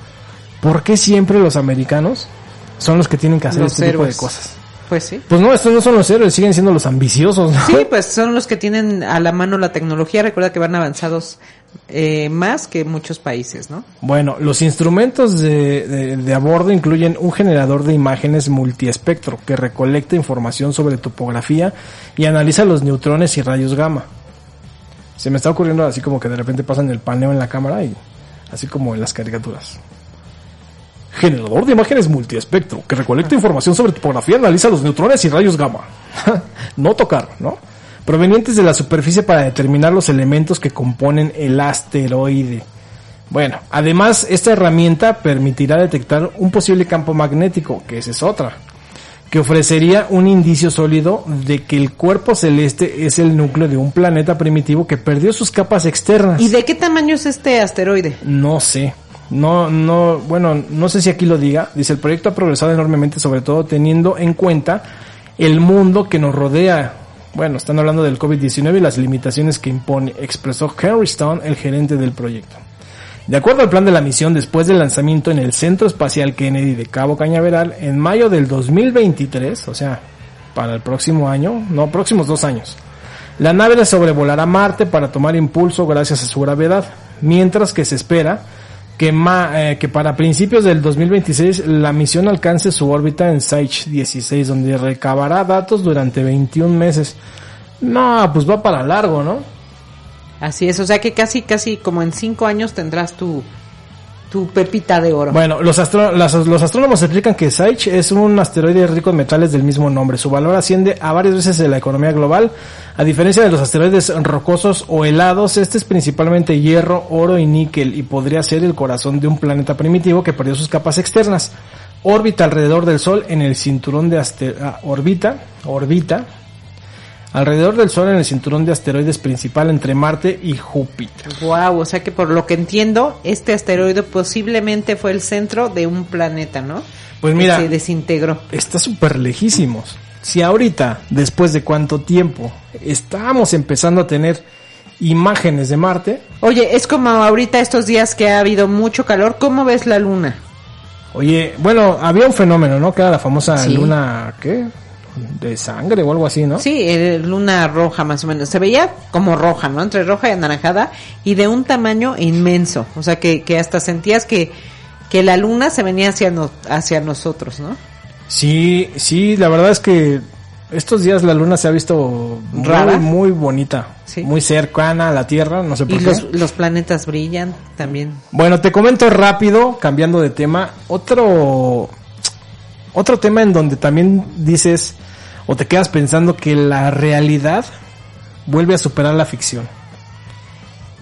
¿Por qué siempre los americanos son los que tienen que hacer Los este tipo de cosas? Pues sí. Pues no, estos no son los héroes, siguen siendo los ambiciosos. ¿no? Sí, pues son los que tienen a la mano la tecnología. Recuerda que van avanzados eh, más que muchos países, ¿no? Bueno, los instrumentos de, de- de a bordo incluyen un generador de imágenes multiespectro que recolecta información sobre topografía y analiza los neutrones y rayos gamma. Se me está ocurriendo así como que de repente pasan el paneo en la cámara y así como en las caricaturas. Generador de imágenes multiespectro que recolecta información sobre topografía y analiza los neutrones y rayos gamma. no tocar, ¿no? Provenientes de la superficie para determinar los elementos que componen el asteroide. Bueno, además esta herramienta permitirá detectar un posible campo magnético, que esa es otra, que ofrecería un indicio sólido de que el cuerpo celeste es el núcleo de un planeta primitivo que perdió sus capas externas. ¿Y de qué tamaño es este asteroide? No sé. No, no, bueno, no sé si aquí lo diga. Dice, el proyecto ha progresado enormemente, sobre todo teniendo en cuenta el mundo que nos rodea. Bueno, están hablando del COVID-19 y las limitaciones que impone, expresó Henry Stone, el gerente del proyecto. De acuerdo al plan de la misión, después del lanzamiento en el Centro Espacial Kennedy de Cabo Cañaveral en mayo del 2023, o sea, para el próximo año, no, próximos dos años, la nave sobrevolará Marte para tomar impulso gracias a su gravedad, mientras que se espera que, eh, que para principios del 2026 la misión alcance su órbita en Sage 16, donde recabará datos durante 21 meses. No, pues va para largo, ¿no? Así es, o sea que casi, casi como en cinco años tendrás tu, tu pepita de oro. Bueno, los, astro- las- los astrónomos explican que Sage es un asteroide rico en metales del mismo nombre. Su valor asciende a varias veces de la economía global. A diferencia de los asteroides rocosos o helados, este es principalmente hierro, oro y níquel y podría ser el corazón de un planeta primitivo que perdió sus capas externas. Orbita alrededor del Sol en el cinturón de asteroides... orbita, orbita alrededor del Sol en el cinturón de asteroides principal entre Marte y Júpiter. Wow, o sea que por lo que entiendo, este asteroide posiblemente fue el centro de un planeta, ¿no? Pues mira, Que se desintegró. está súper lejísimos. Si ahorita, después de cuánto tiempo, estábamos empezando a tener imágenes de Marte, Oye, es como ahorita estos días que ha habido mucho calor, ¿cómo ves la luna? oye, bueno, había un fenómeno, ¿no? Que era la famosa Sí. luna, ¿qué? De sangre o algo así, ¿no? Sí, eh, luna roja más o menos. Se veía como roja, ¿no? Entre roja y anaranjada y de un tamaño inmenso. O sea, que, que hasta sentías que, que la luna se venía hacia, no- hacia nosotros, ¿no? Sí, sí, la verdad es que estos días la luna se ha visto Rara. muy, muy bonita, muy cercana a la Tierra, no sé por Y qué. los, los planetas brillan también. Bueno, te comento rápido, cambiando de tema, otro otro tema en donde también dices o te quedas pensando que la realidad vuelve a superar la ficción.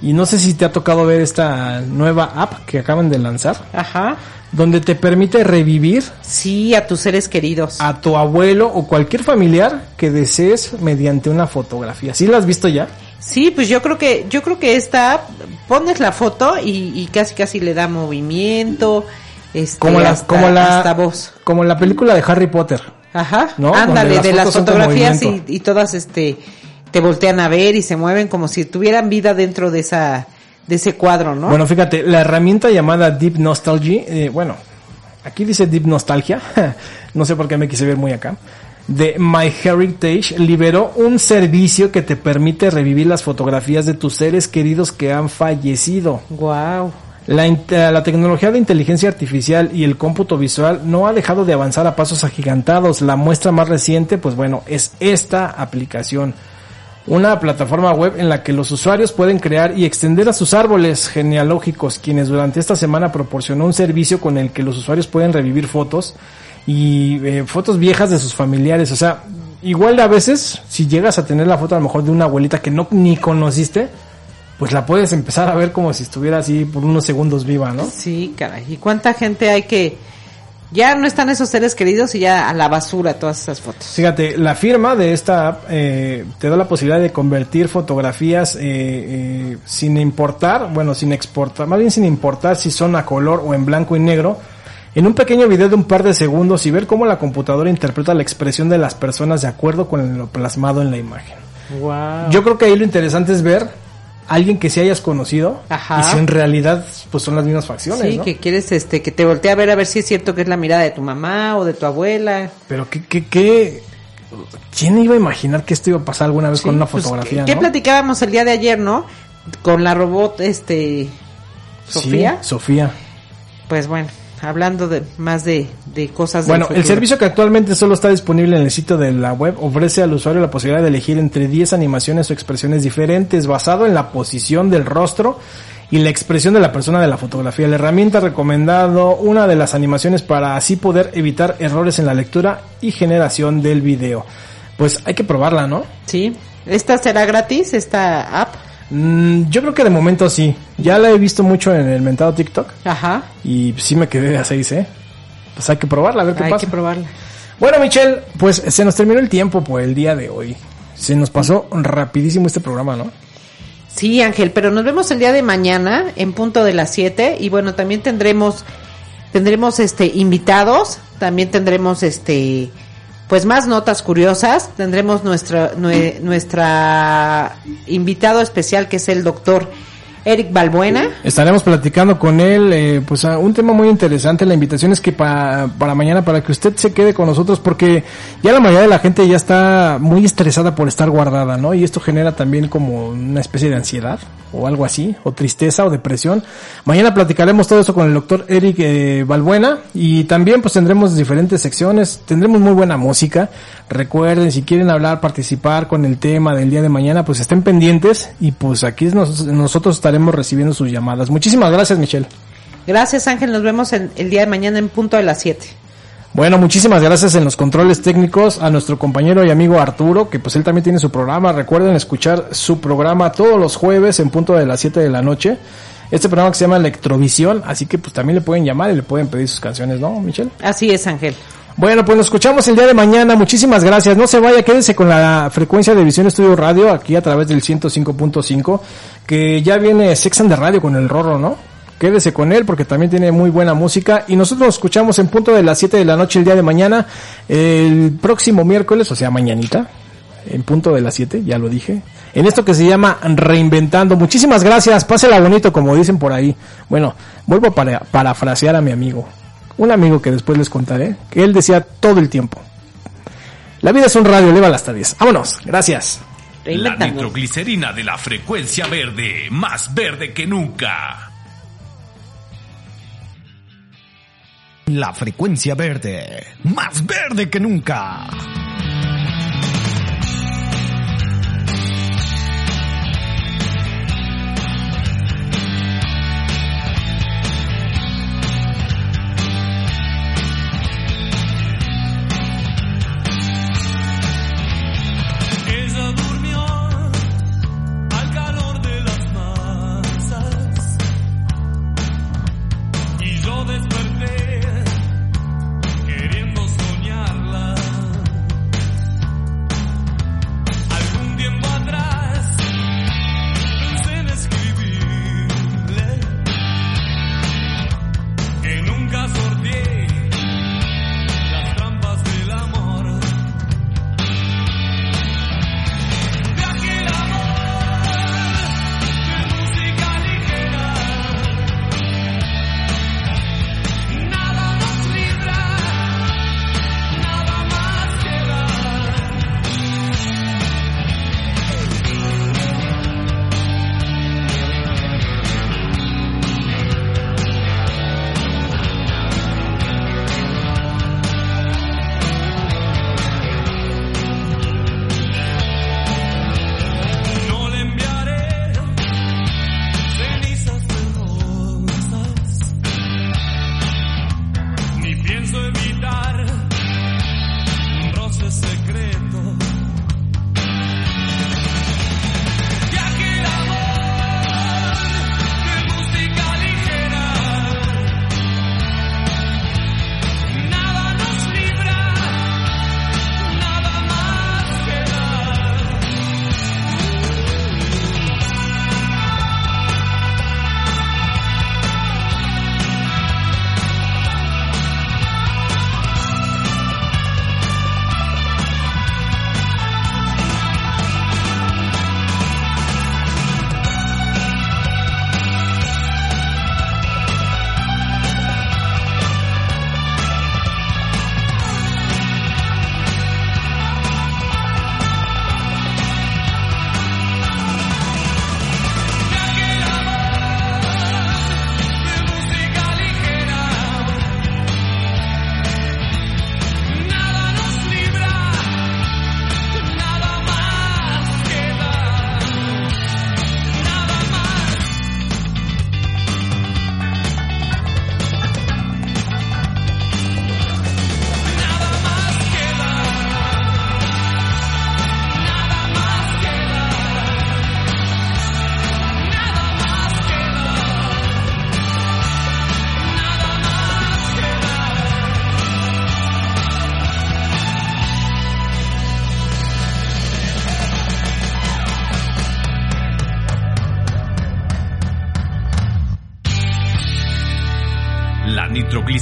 Y no sé si te ha tocado ver esta nueva app que acaban de lanzar, Ajá. donde te permite revivir Sí, a tus seres queridos. a tu abuelo o cualquier familiar que desees mediante una fotografía. ¿Sí la has visto ya? Sí, pues yo creo que yo creo que esta pones la foto y, y casi casi le da movimiento, este, Como la, hasta, como la, hasta voz. como la película de Harry Potter. Ajá. ¿no? Ándale, de las fotografías y, y todas este te voltean a ver y se mueven como si tuvieran vida dentro de esa de ese cuadro, ¿no? Bueno, fíjate, la herramienta llamada Deep Nostalgy, eh, bueno, aquí dice Deep Nostalgia, no sé por qué me quise ver muy acá, de My Heritage liberó un servicio que te permite revivir las fotografías de tus seres queridos que han fallecido. Wow. La, int- la tecnología de inteligencia artificial y el cómputo visual no ha dejado de avanzar a pasos agigantados. La muestra más reciente, pues bueno, es esta aplicación. Una plataforma web en la que los usuarios pueden crear y extender a sus árboles genealógicos, quienes durante esta semana proporcionó un servicio con el que los usuarios pueden revivir fotos y eh, fotos viejas de sus familiares. O sea, igual a veces, si llegas a tener la foto a lo mejor de una abuelita que no ni conociste, pues la puedes empezar a ver como si estuviera así por unos segundos viva, ¿no? Sí, caray. ¿Y cuánta gente hay que ya no están esos seres queridos y ya a la basura todas esas fotos? Fíjate, la firma de esta app eh, te da la posibilidad de convertir fotografías eh, eh, sin importar, bueno, sin exportar, más bien sin importar si son a color o en blanco y negro, en un pequeño video de un par de segundos y ver cómo la computadora interpreta la expresión de las personas de acuerdo con lo plasmado en la imagen. Wow. Yo creo que ahí lo interesante es ver alguien que sí hayas conocido Ajá. y si en realidad pues son las mismas facciones, Sí, ¿no? que quieres este que te voltee a ver a ver si es cierto que es la mirada de tu mamá o de tu abuela. Pero qué, qué, qué... ¿Quién iba a imaginar que esto iba a pasar alguna vez Sí, con una pues, fotografía, ¿Qué no? platicábamos el día de ayer, no? Con la robot, este, Sofía. Sí, Sofía. Pues bueno, hablando de más de, de cosas. del Bueno, el servicio que actualmente solo está disponible en el sitio de la web ofrece al usuario la posibilidad de elegir entre 10 animaciones o expresiones diferentes basado en la posición del rostro y la expresión de la persona de la fotografía. La herramienta ha recomendado una de las animaciones para así poder evitar errores en la lectura y generación del video. Pues hay que probarla, ¿no? Sí. ¿Esta será gratis, esta app? Mm, yo creo que de momento sí. Ya la he visto mucho en el mentado TikTok Ajá. y sí me quedé a 6, ¿eh? Pues hay que probarla, a ver qué Hay pasa. que probarla. Bueno, Michelle, pues se nos terminó el tiempo por el día de hoy. Se nos pasó rapidísimo este programa, ¿no? Sí, Ángel, pero nos vemos el día de mañana en punto de las 7 y bueno, también tendremos tendremos este invitados, también tendremos este pues más notas curiosas. Tendremos nuestra, nue- nuestra invitado especial que es el doctor Eric Balbuena. Estaremos platicando con él, eh, pues a un tema muy interesante. La invitación es que pa- para mañana, para que usted se quede con nosotros, porque ya la mayoría de la gente ya está muy estresada por estar guardada, ¿no? Y esto genera también como una especie de ansiedad o algo así, o tristeza o depresión. Mañana platicaremos todo eso con el doctor Eric eh, Balbuena y también pues tendremos diferentes secciones, tendremos muy buena música. Recuerden, si quieren hablar, participar con el tema del día de mañana, pues estén pendientes y pues aquí nos- nosotros estaremos recibiendo sus llamadas. Muchísimas gracias, Michelle. Gracias Ángel, nos vemos en- el día de mañana en punto de las 7. Bueno, muchísimas gracias en los controles técnicos a nuestro compañero y amigo Arturo, que pues él también tiene su programa. Recuerden escuchar su programa todos los jueves en punto de las 7 de la noche. Este programa que se llama Electrovisión, así que pues también le pueden llamar y le pueden pedir sus canciones, ¿no, Michelle? Así es Ángel. Bueno, pues nos escuchamos el día de mañana. Muchísimas gracias. No se vaya, quédese con la frecuencia de Visión Estudio Radio aquí a través del 105.5, que ya viene Sexan de Radio con el Rorro, ¿no? Quédese con él porque también tiene muy buena música y nosotros nos escuchamos en punto de las 7 de la noche el día de mañana, el próximo miércoles, o sea, mañanita, en punto de las 7, ya lo dije, en esto que se llama Reinventando. Muchísimas gracias, pásela bonito como dicen por ahí. Bueno, vuelvo para- parafrasear a mi amigo, un amigo que después les contaré, que él decía todo el tiempo. La vida es un radio, eleva hasta 10. Vámonos, gracias. La nitroglicerina de la frecuencia verde, más verde que nunca. La frecuencia verde, más verde que nunca.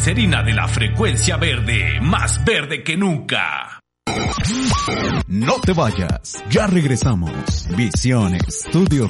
serina de la frecuencia verde, más verde que nunca. No te vayas, ya regresamos. Visión Estudio